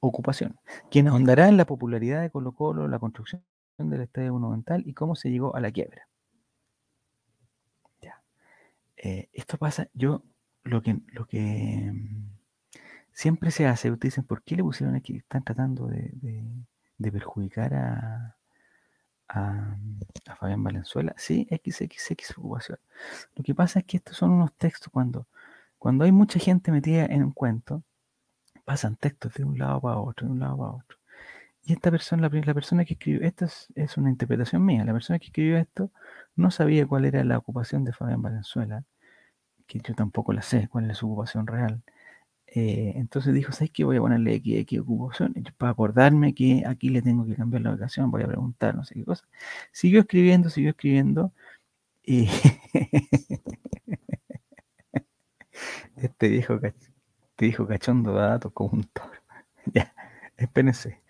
ocupación, quien ahondará en la popularidad de Colo Colo, la construcción del estadio monumental y cómo se llegó a la quiebra. Ya. Eh, esto pasa, yo lo que, lo que siempre se hace, ustedes dicen, ¿por qué le pusieron aquí? Están tratando de, perjudicar a, a, Fabián Valenzuela. Sí, XXX ocupación. Lo que pasa es que estos son unos textos cuando, cuando hay mucha gente metida en un cuento, pasan textos de un lado para otro, de un lado para otro. Y esta persona, la, persona que escribió, esto es, una interpretación mía, la persona que escribió esto no sabía cuál era la ocupación de Fabián Valenzuela, que yo tampoco la sé, cuál es su ocupación real. Eh, entonces dijo, ¿sabes qué? Voy a ponerle X, X ocupación, para acordarme que aquí le tengo que cambiar la ubicación, voy a preguntar, no sé qué cosa. Siguió escribiendo, siguió escribiendo, y este viejo, este viejo cachondo de datos como un toro. ya, espérense.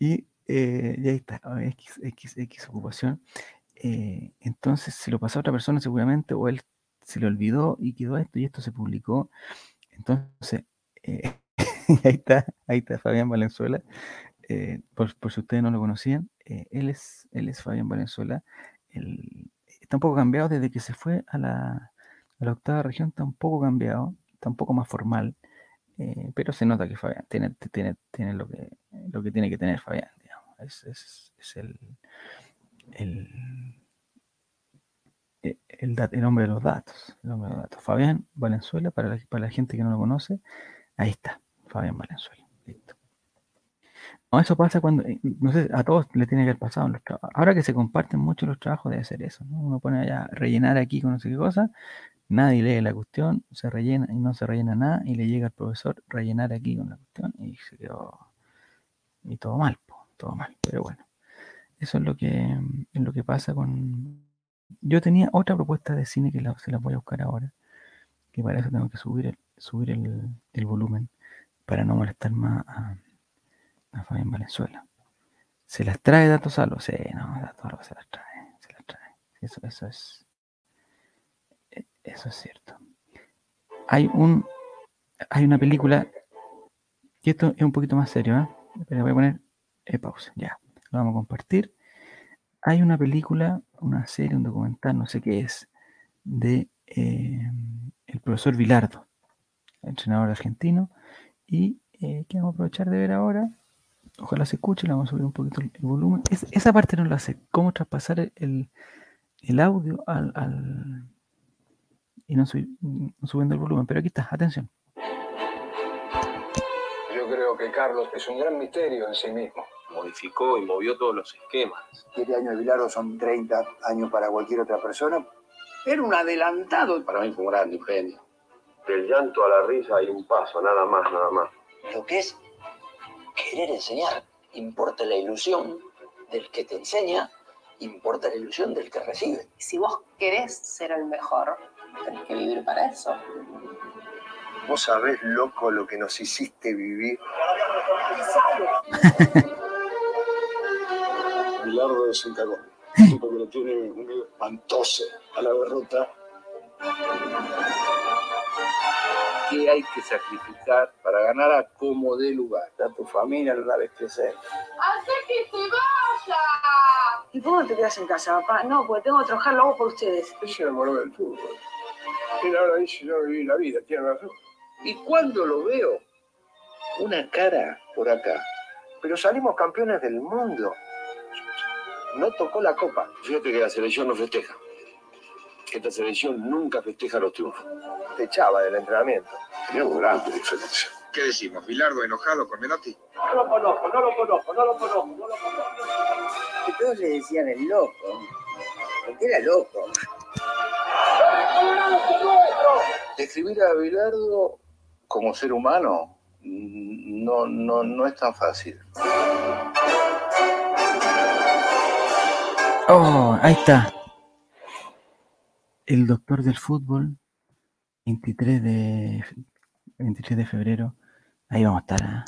Y eh, ya está, X, X, X ocupación. Eh, entonces, si lo pasó a otra persona, seguramente, o él se le olvidó y quedó esto, y esto se publicó. Entonces, eh, ahí está, ahí está Fabián Valenzuela. por, si ustedes no lo conocían, él, es, él es Fabián Valenzuela. está un poco cambiado desde que se fue a la, a la octava región, está un poco cambiado, está un poco más formal. Eh, pero se nota que Fabián tiene, tiene, tiene lo, que, lo que tiene que tener Fabián, digamos. Es, es, el, el, e, el, hombre de los datos. El hombre de los datos. Fabián Valenzuela, para para la gente que no lo conoce, ahí está, Fabián Valenzuela. Listo. No, eso pasa cuando, eh, no sé, a todos le tiene que haber pasado los. Ahora que se comparten mucho los trabajos, debe ser eso, ¿no? Uno pone allá rellenar aquí con no sé qué cosa, Nadie lee la cuestión, se rellena y no se rellena nada y le llega al profesor rellenar aquí con la cuestión y se quedó y todo mal, todo mal. Pero bueno, eso es lo que es lo que pasa con. Yo tenía otra propuesta de cine que se la voy a buscar ahora, que para eso tengo que subir el, subir el, volumen para no molestar más a, a Fabián Valenzuela. ¿Se las trae Datos Algo? Sí, no, Datos Algo se las trae, se las trae. Eso, eso es eso es cierto. Hay un hay una película y esto es un poquito más serio, ¿eh? Pero voy a poner eh, pausa, ya. Lo vamos a compartir. Hay una película, una serie, un documental, no sé qué es, de eh, el profesor Vilardo, entrenador argentino, y eh, que vamos a aprovechar de ver ahora. Ojalá se escuche, le vamos a subir un poquito el, volumen. esa parte no la sé, cómo traspasar el, el audio al, y no, subiendo el volumen. Pero aquí está, atención. Yo creo que Carlos es un gran misterio en sí mismo. Modificó y movió todos los esquemas. Siete años de Bilardo son 30 años para cualquier otra persona. Era un adelantado. Para mí fue un gran genio. Del llanto a la risa hay un paso, nada más, nada más. Lo que es querer enseñar, importa la ilusión del que te enseña, importa la ilusión del que recibe. Si vos querés ser el mejor, tenés que vivir para eso. Vos sabés, loco, lo que nos hiciste vivir. Bilardo es un cagón. Porque lo tiene un espantoso a la derrota. ¿Qué hay que sacrificar para ganar a como de lugar? A tu familia no la ves crecer. ¡Hace que se vaya! ¿Y cómo te quedas en casa, papá? No, porque tengo que trabajar luego por ustedes. Ella enamoró del fútbol. Y ahora dice, yo viví la vida, tiene razón. Y cuando lo veo, una cara por acá. Pero salimos campeones del mundo. No tocó la copa. Fíjate que la selección no festeja. Esta selección nunca festeja los triunfos. Te echaba del entrenamiento. Tenía una gran diferencia. ¿Qué decimos? ¿Bilardo enojado con Menotti? No lo conozco, no lo conozco, no lo conozco, no lo conozco. Que todos le decían el loco. Porque era loco. Describir a Bilardo como ser humano no, no, no es tan fácil. Oh, ahí está. El doctor del fútbol, 23 de, 23 de febrero. Ahí vamos a estar. ¿ah?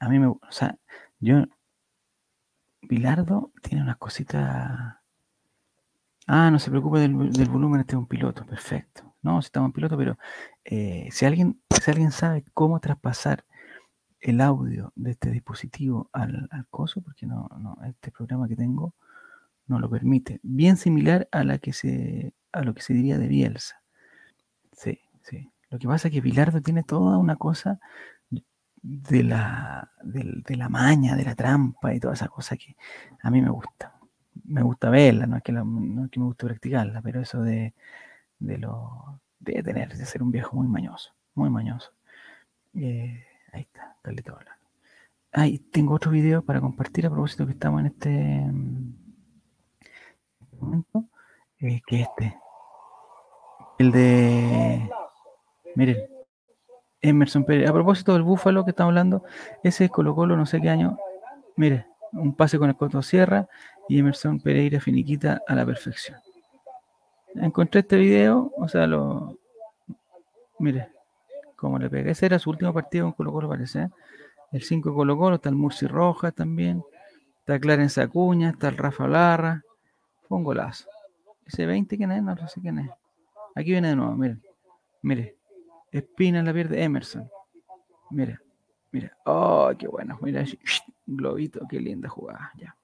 A mí me. O sea, yo. Bilardo tiene unas cositas Ah, no se preocupe del, volumen, este es un piloto, perfecto. No, si estamos en piloto, pero eh, si, alguien, si alguien sabe cómo traspasar el audio de este dispositivo al, al coso, porque no, no, este programa que tengo no lo permite. Bien similar a, la que se, a lo que se diría de Bielsa. Sí, sí. Lo que pasa es que Bilardo tiene toda una cosa de la, de, la maña, de la trampa y toda esa cosa que a mí me gusta. Me gusta verla, no es que, no es que me guste practicarla, pero eso de, de lo de tener, de ser un viejo muy mañoso, muy mañoso. Eh, ahí está, Carlito Ahí tengo otro video para compartir a propósito que estamos en este momento, eh, que este. El de. Miren, Emerson Pérez. A propósito del Búfalo que estamos hablando, ese es Colo Colo, no sé qué año. Mire, un pase con el Coto Sierra y Emerson Pereira finiquita a la perfección. Encontré este video, o sea, lo. Mire, cómo le pega. Ese era su último partido con Colo Colo, parece. ¿eh? El 5 de Colo Colo, está el Murci Roja también. Está Clarence Acuña, está el Rafa Larra. Fue un golazo. Ese 20, ¿quién es? No sé quién es. Aquí viene de nuevo, mire. Mire. Espina la pierde Emerson. Mira, mira. Oh, qué bueno. Mira, globito, qué linda jugada. Ya.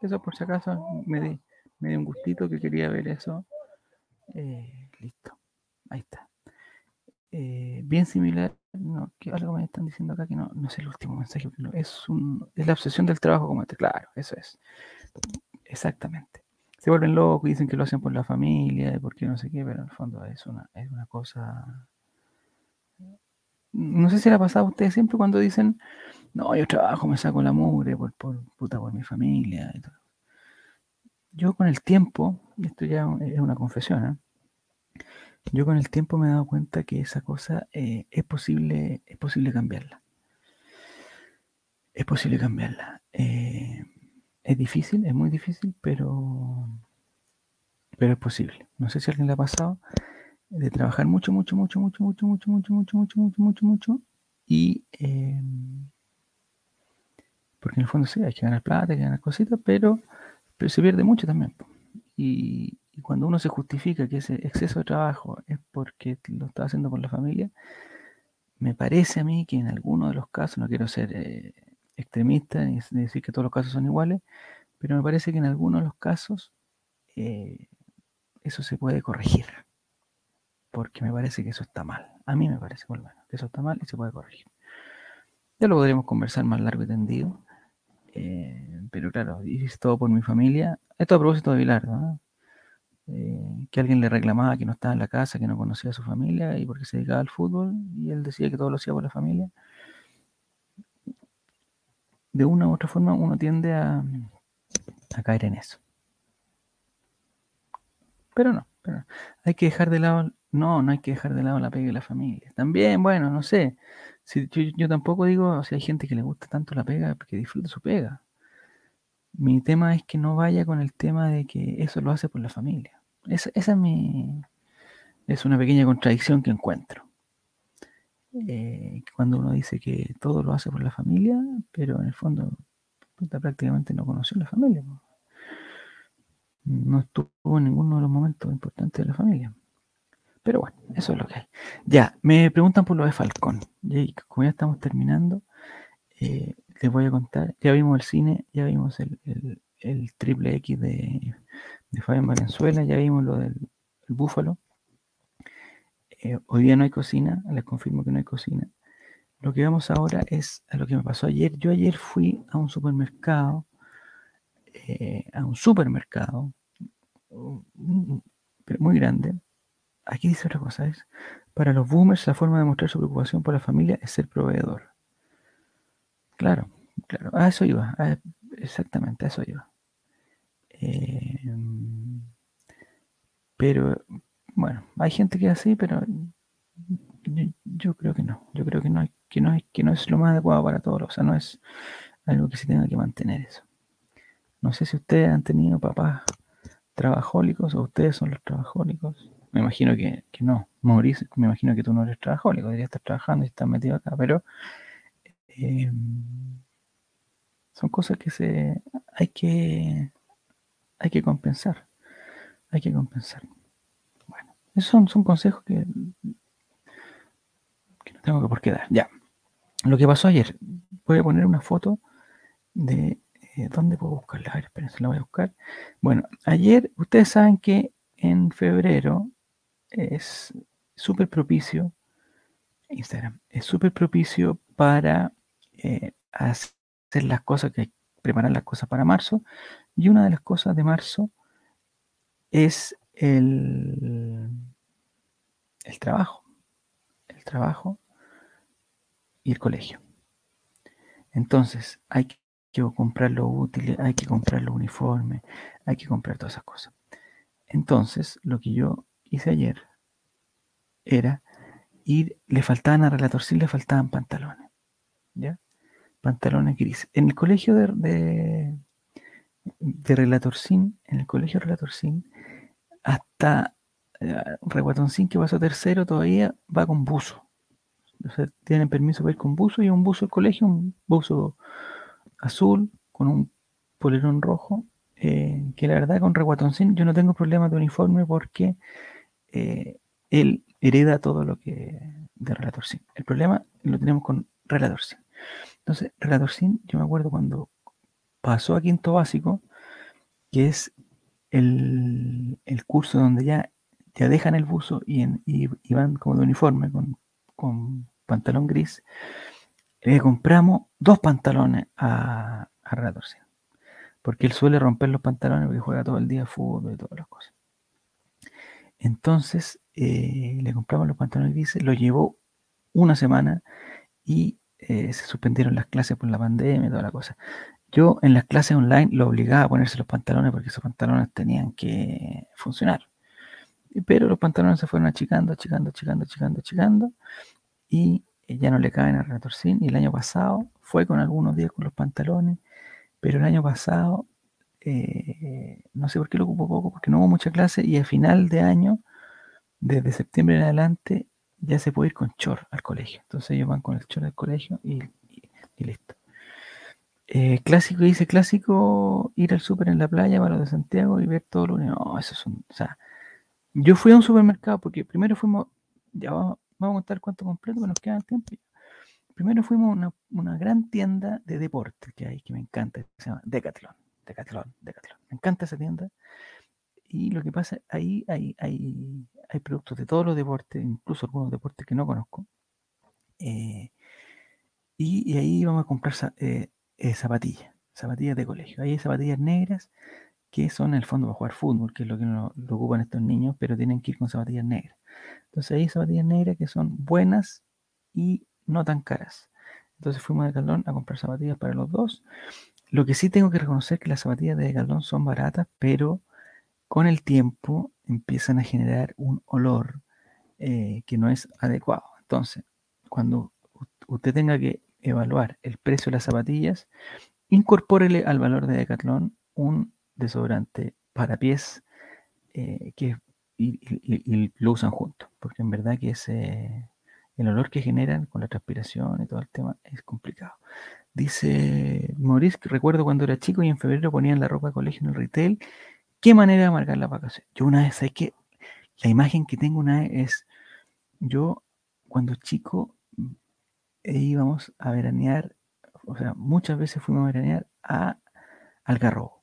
Eso por si acaso me di, un gustito que quería ver eso. Eh, listo. Ahí está. Eh, bien similar, no, algo me están diciendo acá que no, no es el último mensaje, es, un, es la obsesión del trabajo como este, claro, eso es. Exactamente. Se vuelven locos y dicen que lo hacen por la familia, porque no sé qué, pero en el fondo es una, es una cosa. No sé si le ha pasado a ustedes siempre cuando dicen, no, yo trabajo, me saco la mugre por, por puta, por mi familia. Yo con el tiempo, esto ya es una confesión, ¿eh? Yo con el tiempo me he dado cuenta que esa cosa eh, es, posible, es posible cambiarla. Es posible cambiarla. Eh, es difícil, es muy difícil, pero, pero es posible. No sé si alguien le ha pasado de trabajar mucho, mucho, mucho, mucho, mucho, mucho, mucho, mucho, mucho, mucho, mucho, mucho, y porque en el fondo sí, hay que ganar plata, hay que ganar cositas, pero, pero se pierde mucho también. Y, cuando uno se justifica que ese exceso de trabajo es porque lo está haciendo por la familia, me parece a mí que en algunos de los casos, no quiero ser eh, extremista ni decir que todos los casos son iguales, pero me parece que en algunos de los casos eh, eso se puede corregir. Porque me parece que eso está mal. A mí me parece, bueno, que eso está mal y se puede corregir. Ya lo podremos conversar más largo y tendido. Eh, pero claro, hice todo por mi familia. Esto a propósito de Bilardo, ¿no? Eh, que alguien le reclamaba que no estaba en la casa, que no conocía a su familia y porque se dedicaba al fútbol y él decía que todo lo hacía por la familia. De una u otra forma uno tiende a, caer en eso. Pero no, pero hay que dejar de lado, no, no hay que dejar de lado la pega de la familia. También, bueno, no sé, si, yo, tampoco digo, si hay gente que le gusta tanto la pega, que disfrute su pega. Mi tema es que no vaya con el tema de que eso lo hace por la familia. Esa, es mi. Es una pequeña contradicción que encuentro. Eh, cuando uno dice que todo lo hace por la familia, pero en el fondo prácticamente no conoció la familia. No estuvo en ninguno de los momentos importantes de la familia. Pero bueno, eso es lo que hay. Ya, me preguntan por lo de Falcón. Y como ya estamos terminando, eh, les voy a contar. Ya vimos el cine, ya vimos el, triple X de, de Fabián Valenzuela, ya vimos lo del búfalo. Eh, hoy día no hay cocina, les confirmo que no hay cocina. Lo que vamos ahora es a lo que me pasó ayer. Yo ayer fui a un supermercado, eh, a un supermercado, muy grande. Aquí dice otra cosa, es, para los boomers la forma de mostrar su preocupación por la familia es ser proveedor. Claro, claro, a eso iba, exactamente, a eso iba. Em, pero bueno, hay gente que es así, pero yo, creo que no. Yo creo que no, que no, que no es lo más adecuado para todos. O sea, no es algo que se tenga que mantener eso. No sé si ustedes han tenido papás trabajólicos o ustedes son los trabajólicos. Me imagino que, no. Mauricio, me imagino que tú no eres trabajólico, deberías estar trabajando y estar metido acá, pero em, son cosas que se hay que hay que compensar. Hay que compensar. Esos son, son consejos que, que no tengo por qué dar. Ya. Lo que pasó ayer, voy a poner una foto de Eh, ¿Dónde puedo buscarla? A ver, espérense, la voy a buscar. Bueno, ayer ustedes saben que en febrero es súper propicio, Instagram, es súper propicio para eh, hacer las cosas que preparar las cosas para marzo. Y una de las cosas de marzo es el, el trabajo. El trabajo y el colegio. Entonces, hay que comprar lo útil, hay que comprar los uniformes, hay que comprar todas esas cosas. Entonces, lo que yo hice ayer era ir, le faltaban a Relatorcín, le faltaban pantalones. ¿Ya? Pantalones grises. En el colegio de, de, de Relatorcín, en el colegio Relatorcín, hasta eh, Reguatoncín, que pasó tercero, todavía va con buzo. O sea, tienen permiso para ir con buzo y un buzo del colegio, un buzo azul con un polerón rojo. Eh, que la verdad con Reguatoncín yo no tengo problema de uniforme porque eh, él hereda todo lo que de Relator Sin. El problema lo tenemos con Relator Sin. Entonces, Relator Sin, yo me acuerdo cuando pasó a quinto básico, que es el, curso donde ya, dejan el buzo y, van como de uniforme con, con pantalón gris, le compramos dos pantalones a, a. Porque él suele romper los pantalones porque juega todo el día fútbol y todas las cosas. Entonces eh, le compramos los pantalones grises, lo llevó una semana y eh, se suspendieron las clases por la pandemia y toda la cosa. Yo en las clases online lo obligaba a ponerse los pantalones porque esos pantalones tenían que funcionar. Pero los pantalones se fueron achicando, achicando, achicando, achicando, achicando y eh, ya no le caen a Retorcín. Y el año pasado fue con algunos días con los pantalones, pero el año pasado eh, no sé por qué lo ocupo poco, porque no hubo mucha clase y a final de año, desde septiembre en adelante, ya se puede ir con chor al colegio. Entonces ellos van con el chor al colegio y, listo. Eh, clásico, dice clásico, ir al súper en la playa para los de Santiago y ver todo lo No, eso es un. O sea, yo fui a un supermercado porque primero fuimos. Ya vamos, a contar cuánto completo, que nos queda el tiempo. Primero fuimos a una, gran tienda de deporte que hay, que me encanta, que se llama Decathlon. Decathlon, Decathlon. Me encanta esa tienda. Y lo que pasa, ahí hay, hay, hay productos de todos los deportes, incluso algunos deportes que no conozco. Eh, y, ahí vamos a comprar eh, eh, zapatillas, zapatillas de colegio. Hay zapatillas negras que son en el fondo para jugar fútbol, que es lo que lo ocupan estos niños, pero tienen que ir con zapatillas negras. Entonces hay zapatillas negras que son buenas y no tan caras. Entonces fuimos a Calón a comprar zapatillas para los dos. Lo que sí tengo que reconocer que las zapatillas de Decathlon son baratas, pero con el tiempo empiezan a generar un olor eh, que no es adecuado. Entonces, cuando usted tenga que evaluar el precio de las zapatillas, incorpórele al valor de Decathlon un desodorante para pies eh, que, y, lo usan juntos, porque en verdad que ese, el olor que generan con la transpiración y todo el tema es complicado. Dice Maurice, recuerdo cuando era chico y en febrero ponían la ropa de colegio en el retail. ¿Qué manera de marcar la vacaciones? Yo una vez, ¿sabes que La imagen que tengo una vez es, yo cuando chico íbamos a veranear, o sea, muchas veces fuimos a veranear a Algarrobo.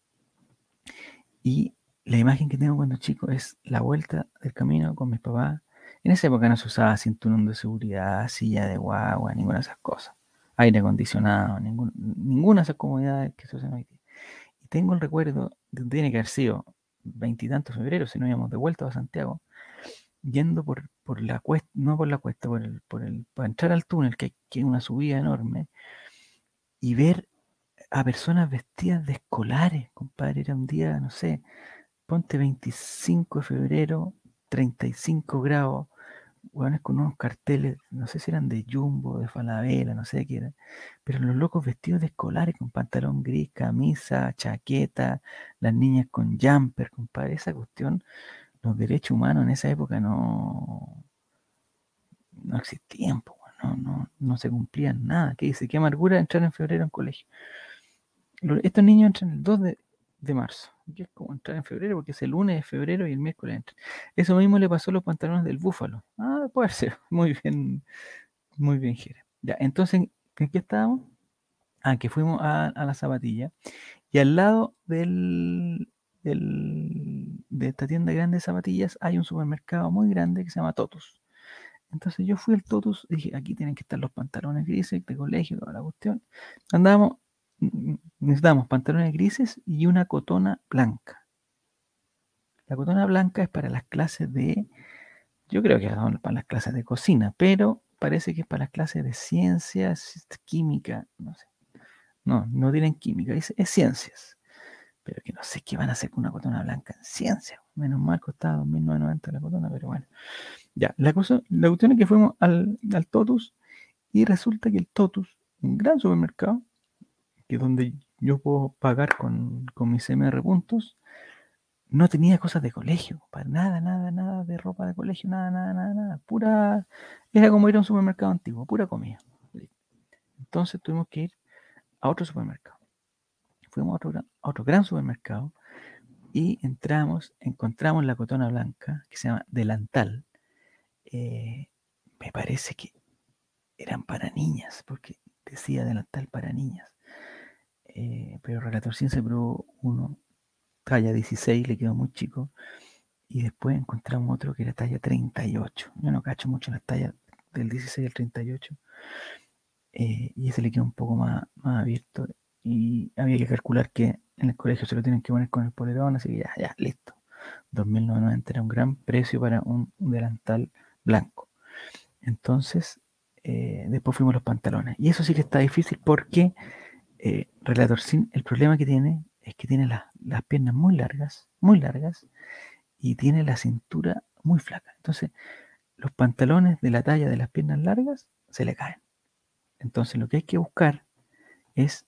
Y la imagen que tengo cuando chico es la vuelta del camino con mis papás. En esa época no se usaba cinturón de seguridad, silla de guagua, ninguna de esas cosas aire acondicionado, ninguna de esas comodidades que se usan hoy día. Y tengo el recuerdo, de, tiene que haber sido veintitantos febrero, si no íbamos de vuelta a Santiago, yendo por, por la cuesta, no por la cuesta, por el, por el, para entrar al túnel, que hay una subida enorme, y ver a personas vestidas de escolares, compadre, era un día, no sé, ponte 25 de febrero, 35 grados, hueones con unos carteles, no sé si eran de Jumbo, de Falabella, no sé qué eran, pero los locos vestidos de escolares con pantalón gris, camisa, chaqueta, las niñas con jumper, compadre, esa cuestión, los derechos humanos en esa época no, no existían, no, no, no se cumplían nada. ¿Qué dice? Qué amargura entrar en febrero en colegio. Estos niños entran el 2 de, de marzo, que es como entrar en febrero, porque es el lunes de febrero y el miércoles entra. Eso mismo le pasó a los pantalones del búfalo. Ah, puede ser. Muy bien, muy bien, Jere. Ya, entonces, ¿en qué estábamos? Ah, que fuimos a, la zapatilla. Y al lado del, de esta tienda grande de zapatillas hay un supermercado muy grande que se llama Totus. Entonces yo fui al Totus y dije, aquí tienen que estar los pantalones grises de colegio, toda la cuestión. Andamos, necesitamos pantalones grises y una cotona blanca. La cotona blanca es para las clases de, yo creo que para las clases de cocina, pero parece que es para las clases de ciencias, química, no sé. No, no tienen química, es, ciencias. Pero que no sé qué van a hacer con una cotona blanca en ciencia. Menos mal costaba 2.990 la cotona, pero bueno. Ya, la, cosa, la cuestión es que fuimos al, al Totus y resulta que el Totus, un gran supermercado, que es donde yo puedo pagar con, con mis MR puntos, no tenía cosas de colegio, para nada, nada, nada de ropa de colegio, nada, nada, nada, nada, pura, era como ir a un supermercado antiguo, pura comida. Entonces tuvimos que ir a otro supermercado. A otro, gran supermercado y entramos, encontramos la cotona blanca que se llama delantal. Eh, me parece que eran para niñas, porque decía delantal para niñas. Eh, pero Relator se probó uno talla 16, le quedó muy chico. Y después encontramos otro que era talla 38. Yo no cacho mucho las tallas del 16 al 38. Eh, y ese le quedó un poco más, más abierto. Y había que calcular que en el colegio se lo tienen que poner con el polerón, así que ya, ya, listo. 2.990 era un gran precio para un, delantal blanco. Entonces, eh, después fuimos los pantalones. Y eso sí que está difícil porque eh, Relator Sin, el problema que tiene es que tiene las piernas muy largas, muy largas, y tiene la cintura muy flaca. Entonces, los pantalones de la talla de las piernas largas se le caen. Entonces, lo que hay que buscar es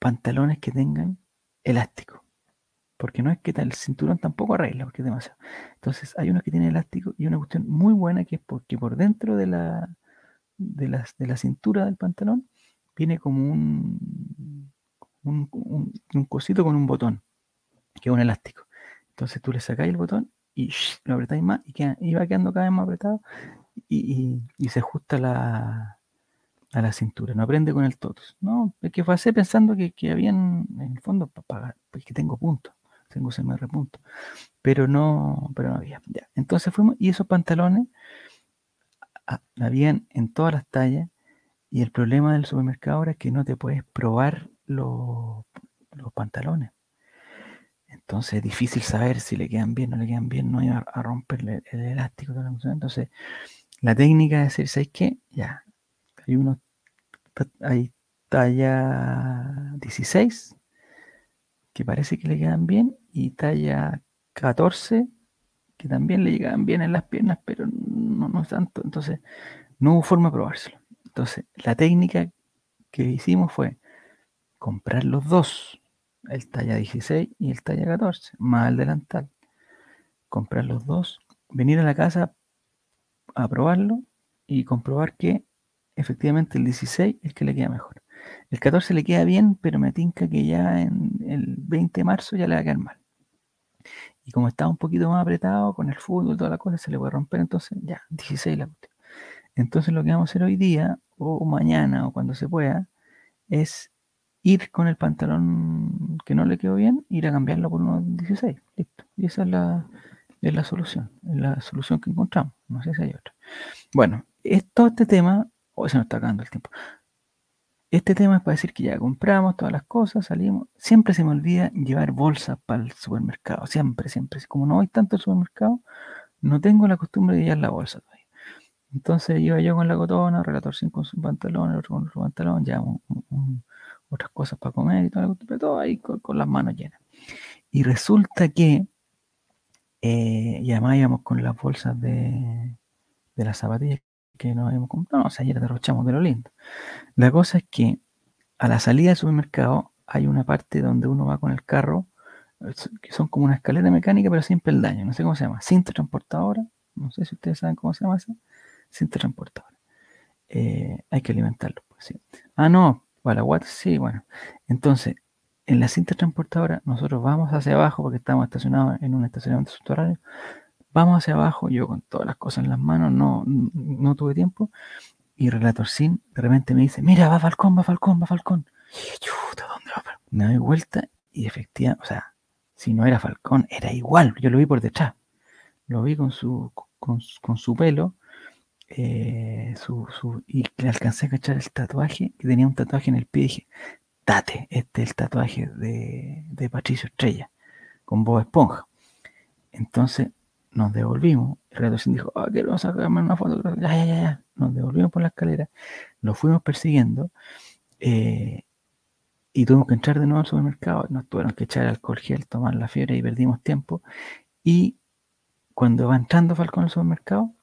pantalones que tengan elástico. Porque no es que el cinturón tampoco arregla, porque es demasiado. Entonces, hay uno que tiene elástico y una cuestión muy buena que es porque por dentro de la, de, de la cintura del pantalón viene como un, un, cosito con un botón, que es un elástico. Entonces tú le sacáis el botón y lo apretáis más y, va quedando cada vez más apretado y, se ajusta la, a la cintura. No aprende con el totus. No, es que fue pensando que, que habían, en el fondo, para pagar, pues que tengo puntos, tengo CMR puntos. Pero no, pero no había. Ya. Entonces fuimos y esos pantalones habían en todas las tallas. Y el problema del supermercado ahora es que no te puedes probar los, pantalones. Entonces es difícil saber si le quedan bien o no le quedan bien, no iba a, romperle el, elástico. Entonces, la técnica es decir, ¿sabes qué? Ya, hay unos, hay talla 16 que parece que le quedan bien y talla 14 que también le llegaban bien en las piernas, pero no, no tanto. Entonces, no hubo forma de probárselo. Entonces, la técnica que hicimos fue comprar los dos, el talla 16 y el talla 14, más el delantal. Comprar los dos, venir a la casa a probarlo y comprobar que efectivamente el 16 es que le queda mejor. El 14 le queda bien, pero me tinca que ya en el 20 de marzo ya le va a quedar mal. Y como está un poquito más apretado con el fútbol toda la cosa, se le puede romper, entonces ya, 16 la cuestión. Entonces lo que vamos a hacer hoy día, o mañana, o cuando se pueda, es ir con el pantalón que no le quedó bien, ir a cambiarlo por uno 16. Listo. Y esa es la, es la solución, es la solución que encontramos. No sé si hay otra. Bueno, todo este tema, hoy se nos está acabando el tiempo. Este tema es para decir que ya compramos todas las cosas, salimos. Siempre se me olvida llevar bolsas para el supermercado. Siempre, siempre. Como no voy tanto al supermercado, no tengo la costumbre de llevar la bolsa todavía. Entonces iba yo con la cotona, relator sin con su pantalón, el otro con su pantalón, ya otras cosas para comer y todo, pero todo ahí con, las manos llenas. Y resulta que, eh, y además íbamos con las bolsas de las zapatillas que nos habíamos comprado, o sea, ayer derrochamos de lo lindo. La cosa es que a la salida del supermercado hay una parte donde uno va con el carro, que son como una escalera mecánica, pero sin peldaño, no sé cómo se llama, cinta transportadora, no sé si ustedes saben cómo se llama esa, cinta transportadora. Eh, hay que alimentarlo. Pues, ¿sí? Ah, no, para sí, bueno. Entonces, en la cinta transportadora, nosotros vamos hacia abajo porque estamos estacionados en un estacionamiento subterráneo. Vamos hacia abajo, yo con todas las cosas en las manos, no, no tuve tiempo. Y Relator Sin de repente me dice, mira, va Falcón, va Falcón, va Falcón. Chuta, ¿dónde va? Me doy vuelta y efectivamente, o sea, si no era Falcón, era igual. Yo lo vi por detrás. Lo vi con su, con, su pelo. Eh, su, su, y le alcancé a cachar el tatuaje, que tenía un tatuaje en el pie y dije, date, este es el tatuaje de, de Patricio Estrella, con voz esponja. Entonces nos devolvimos. El redacción dijo, ah, quiero sacarme una foto. Ya, ya, ya, ya. Nos devolvimos por la escalera, lo fuimos persiguiendo. Eh, y tuvimos que entrar de nuevo al supermercado. Nos tuvieron que echar alcohol gel, tomar la fiebre y perdimos tiempo. Y cuando va entrando Falcón al supermercado,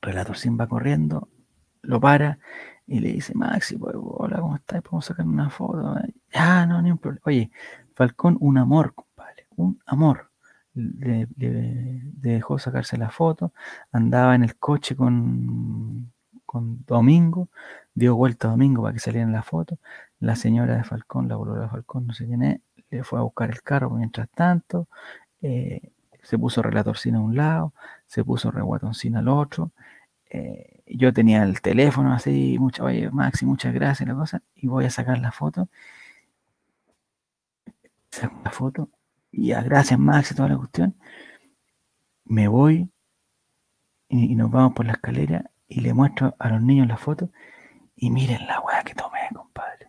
Relator Sin va corriendo, lo para y le dice, Maxi, pues, hola, ¿cómo estás? ¿Podemos sacar una foto? Ah, no, ni un problema. Oye, Falcón, un amor, compadre, un amor. Le, dejó sacarse la foto, andaba en el coche con, con Domingo, dio vuelta a Domingo para que saliera en la foto, la señora de Falcón, la abuela de Falcón, no sé quién es, le fue a buscar el carro mientras tanto, eh, se puso relatorcina a un lado, se puso reguatoncina al otro, eh, yo tenía el teléfono así, mucha, oye, Maxi, muchas gracias, la cosa, y voy a sacar la foto, saco la foto, y a gracias Maxi, toda la cuestión, me voy y, y nos vamos por la escalera y le muestro a los niños la foto y miren la weá que tomé, compadre.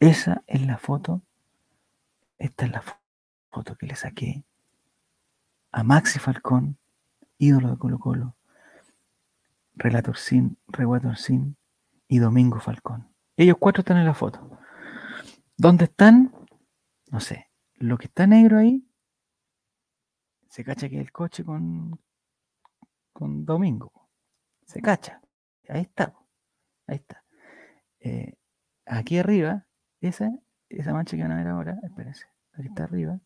Esa es la foto. Esta es la foto que le saqué a Maxi Falcón, ídolo de Colo Colo, Relator Sin, Reguator Sin y Domingo Falcón. Ellos cuatro están en la foto. ¿Dónde están? No sé. Lo que está negro ahí, se cacha que es el coche con, con Domingo. Se cacha. Ahí está. Ahí está. Eh, aquí arriba, esa, esa mancha que van a ver ahora, espérense, aquí está arriba,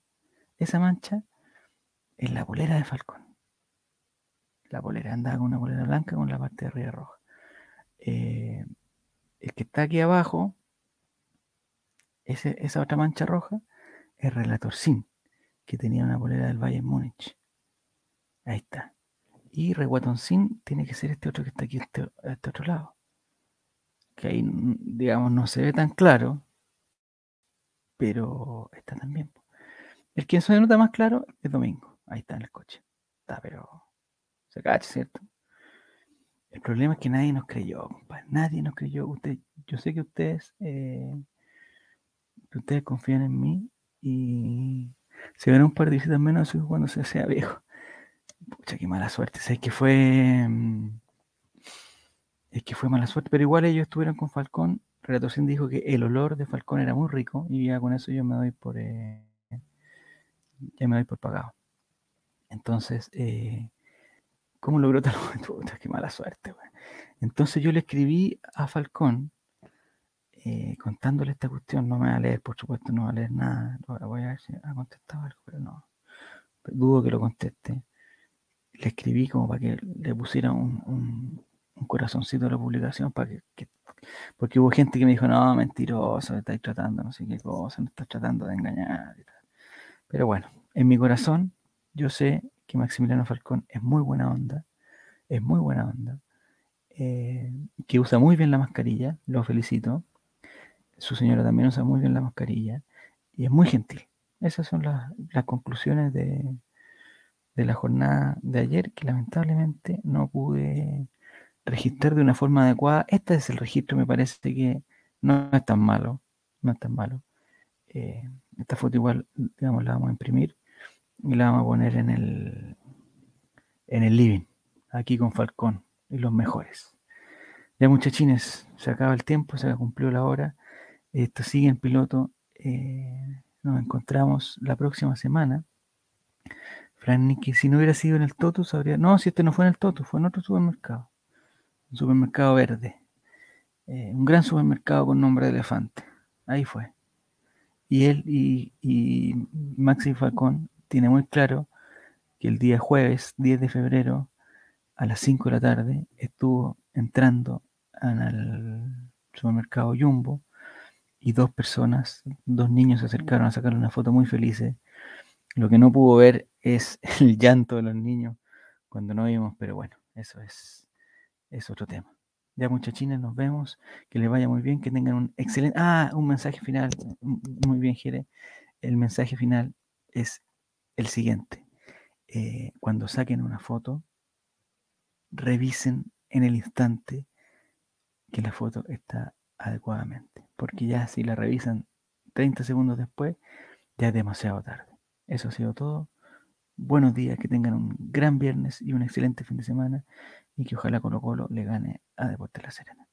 esa mancha es la bolera de Falcón. La bolera, andaba con una bolera blanca con la parte de arriba roja. Eh, el que está aquí abajo, esa otra mancha roja, es Relator Sin, que tenía una bolera del Valle Múnich. Ahí está. Y Reguatón Sin tiene que ser este otro que está aquí, este, este otro lado que ahí, digamos, no se ve tan claro, pero está también. El que se nota más claro es Domingo. Ahí está en el coche. Está, pero se cacha, ¿cierto? El problema es que nadie nos creyó, compadre. Nadie nos creyó. Usted, yo sé que ustedes, eh, ustedes confían en mí y se ven un par de visitas menos cuando se sea viejo. Pucha, qué mala suerte. Sé que fue. Mm, es que fue mala suerte, pero igual ellos estuvieron con Falcón. Relatorcín dijo que el olor de Falcón era muy rico y ya con eso yo me doy por eh, ya me doy por pagado. Entonces, eh, ¿cómo logró tal Puta, qué mala suerte, Entonces yo le escribí a Falcón eh, contándole esta cuestión. No me va a leer, por supuesto, no va a leer nada. Voy a ver si ha contestado algo, pero no. Dudo que lo conteste. Le escribí como para que le pusiera un un corazoncito a la publicación para que, porque hubo gente que me dijo, no, mentiroso, estáis tratando no sé qué cosa, me estás tratando de engañar Pero bueno, en mi corazón yo sé que Maximiliano Falcón es muy buena onda, es muy buena onda, eh, que usa muy bien la mascarilla, lo felicito. Su señora también usa muy bien la mascarilla y es muy gentil. Esas son las, conclusiones de, de la jornada de ayer que lamentablemente no pude registrar de una forma adecuada. Este es el registro, me parece que no es tan malo. No es tan malo. Eh, esta foto igual, digamos, la vamos a imprimir y la vamos a poner en el, en el living, aquí con Falcón y los mejores. Ya muchachines, se acaba el tiempo, se cumplió la hora. Esto sigue en piloto. Eh, nos encontramos la próxima semana. Fran que si no hubiera sido en el Toto, sabría. No, si este no fue en el Toto, fue en otro supermercado un supermercado verde, eh, un gran supermercado con nombre de elefante. Ahí fue. Y él y, y Maxi Falcón tiene muy claro que el día jueves 10 de febrero a las 5 de la tarde estuvo entrando al supermercado Jumbo y dos personas, dos niños se acercaron a sacarle una foto muy felices. Lo que no pudo ver es el llanto de los niños cuando no vimos, pero bueno, eso es es otro tema. Ya muchachines, nos vemos. Que les vaya muy bien, que tengan un excelente... Ah, un mensaje final. Muy bien, Jere. El mensaje final es el siguiente. Eh, cuando saquen una foto, revisen en el instante que la foto está adecuadamente. Porque ya si la revisan 30 segundos después, ya es demasiado tarde. Eso ha sido todo. Buenos días, que tengan un gran viernes y un excelente fin de semana y que ojalá Colo Colo le gane a Deportes La Serena.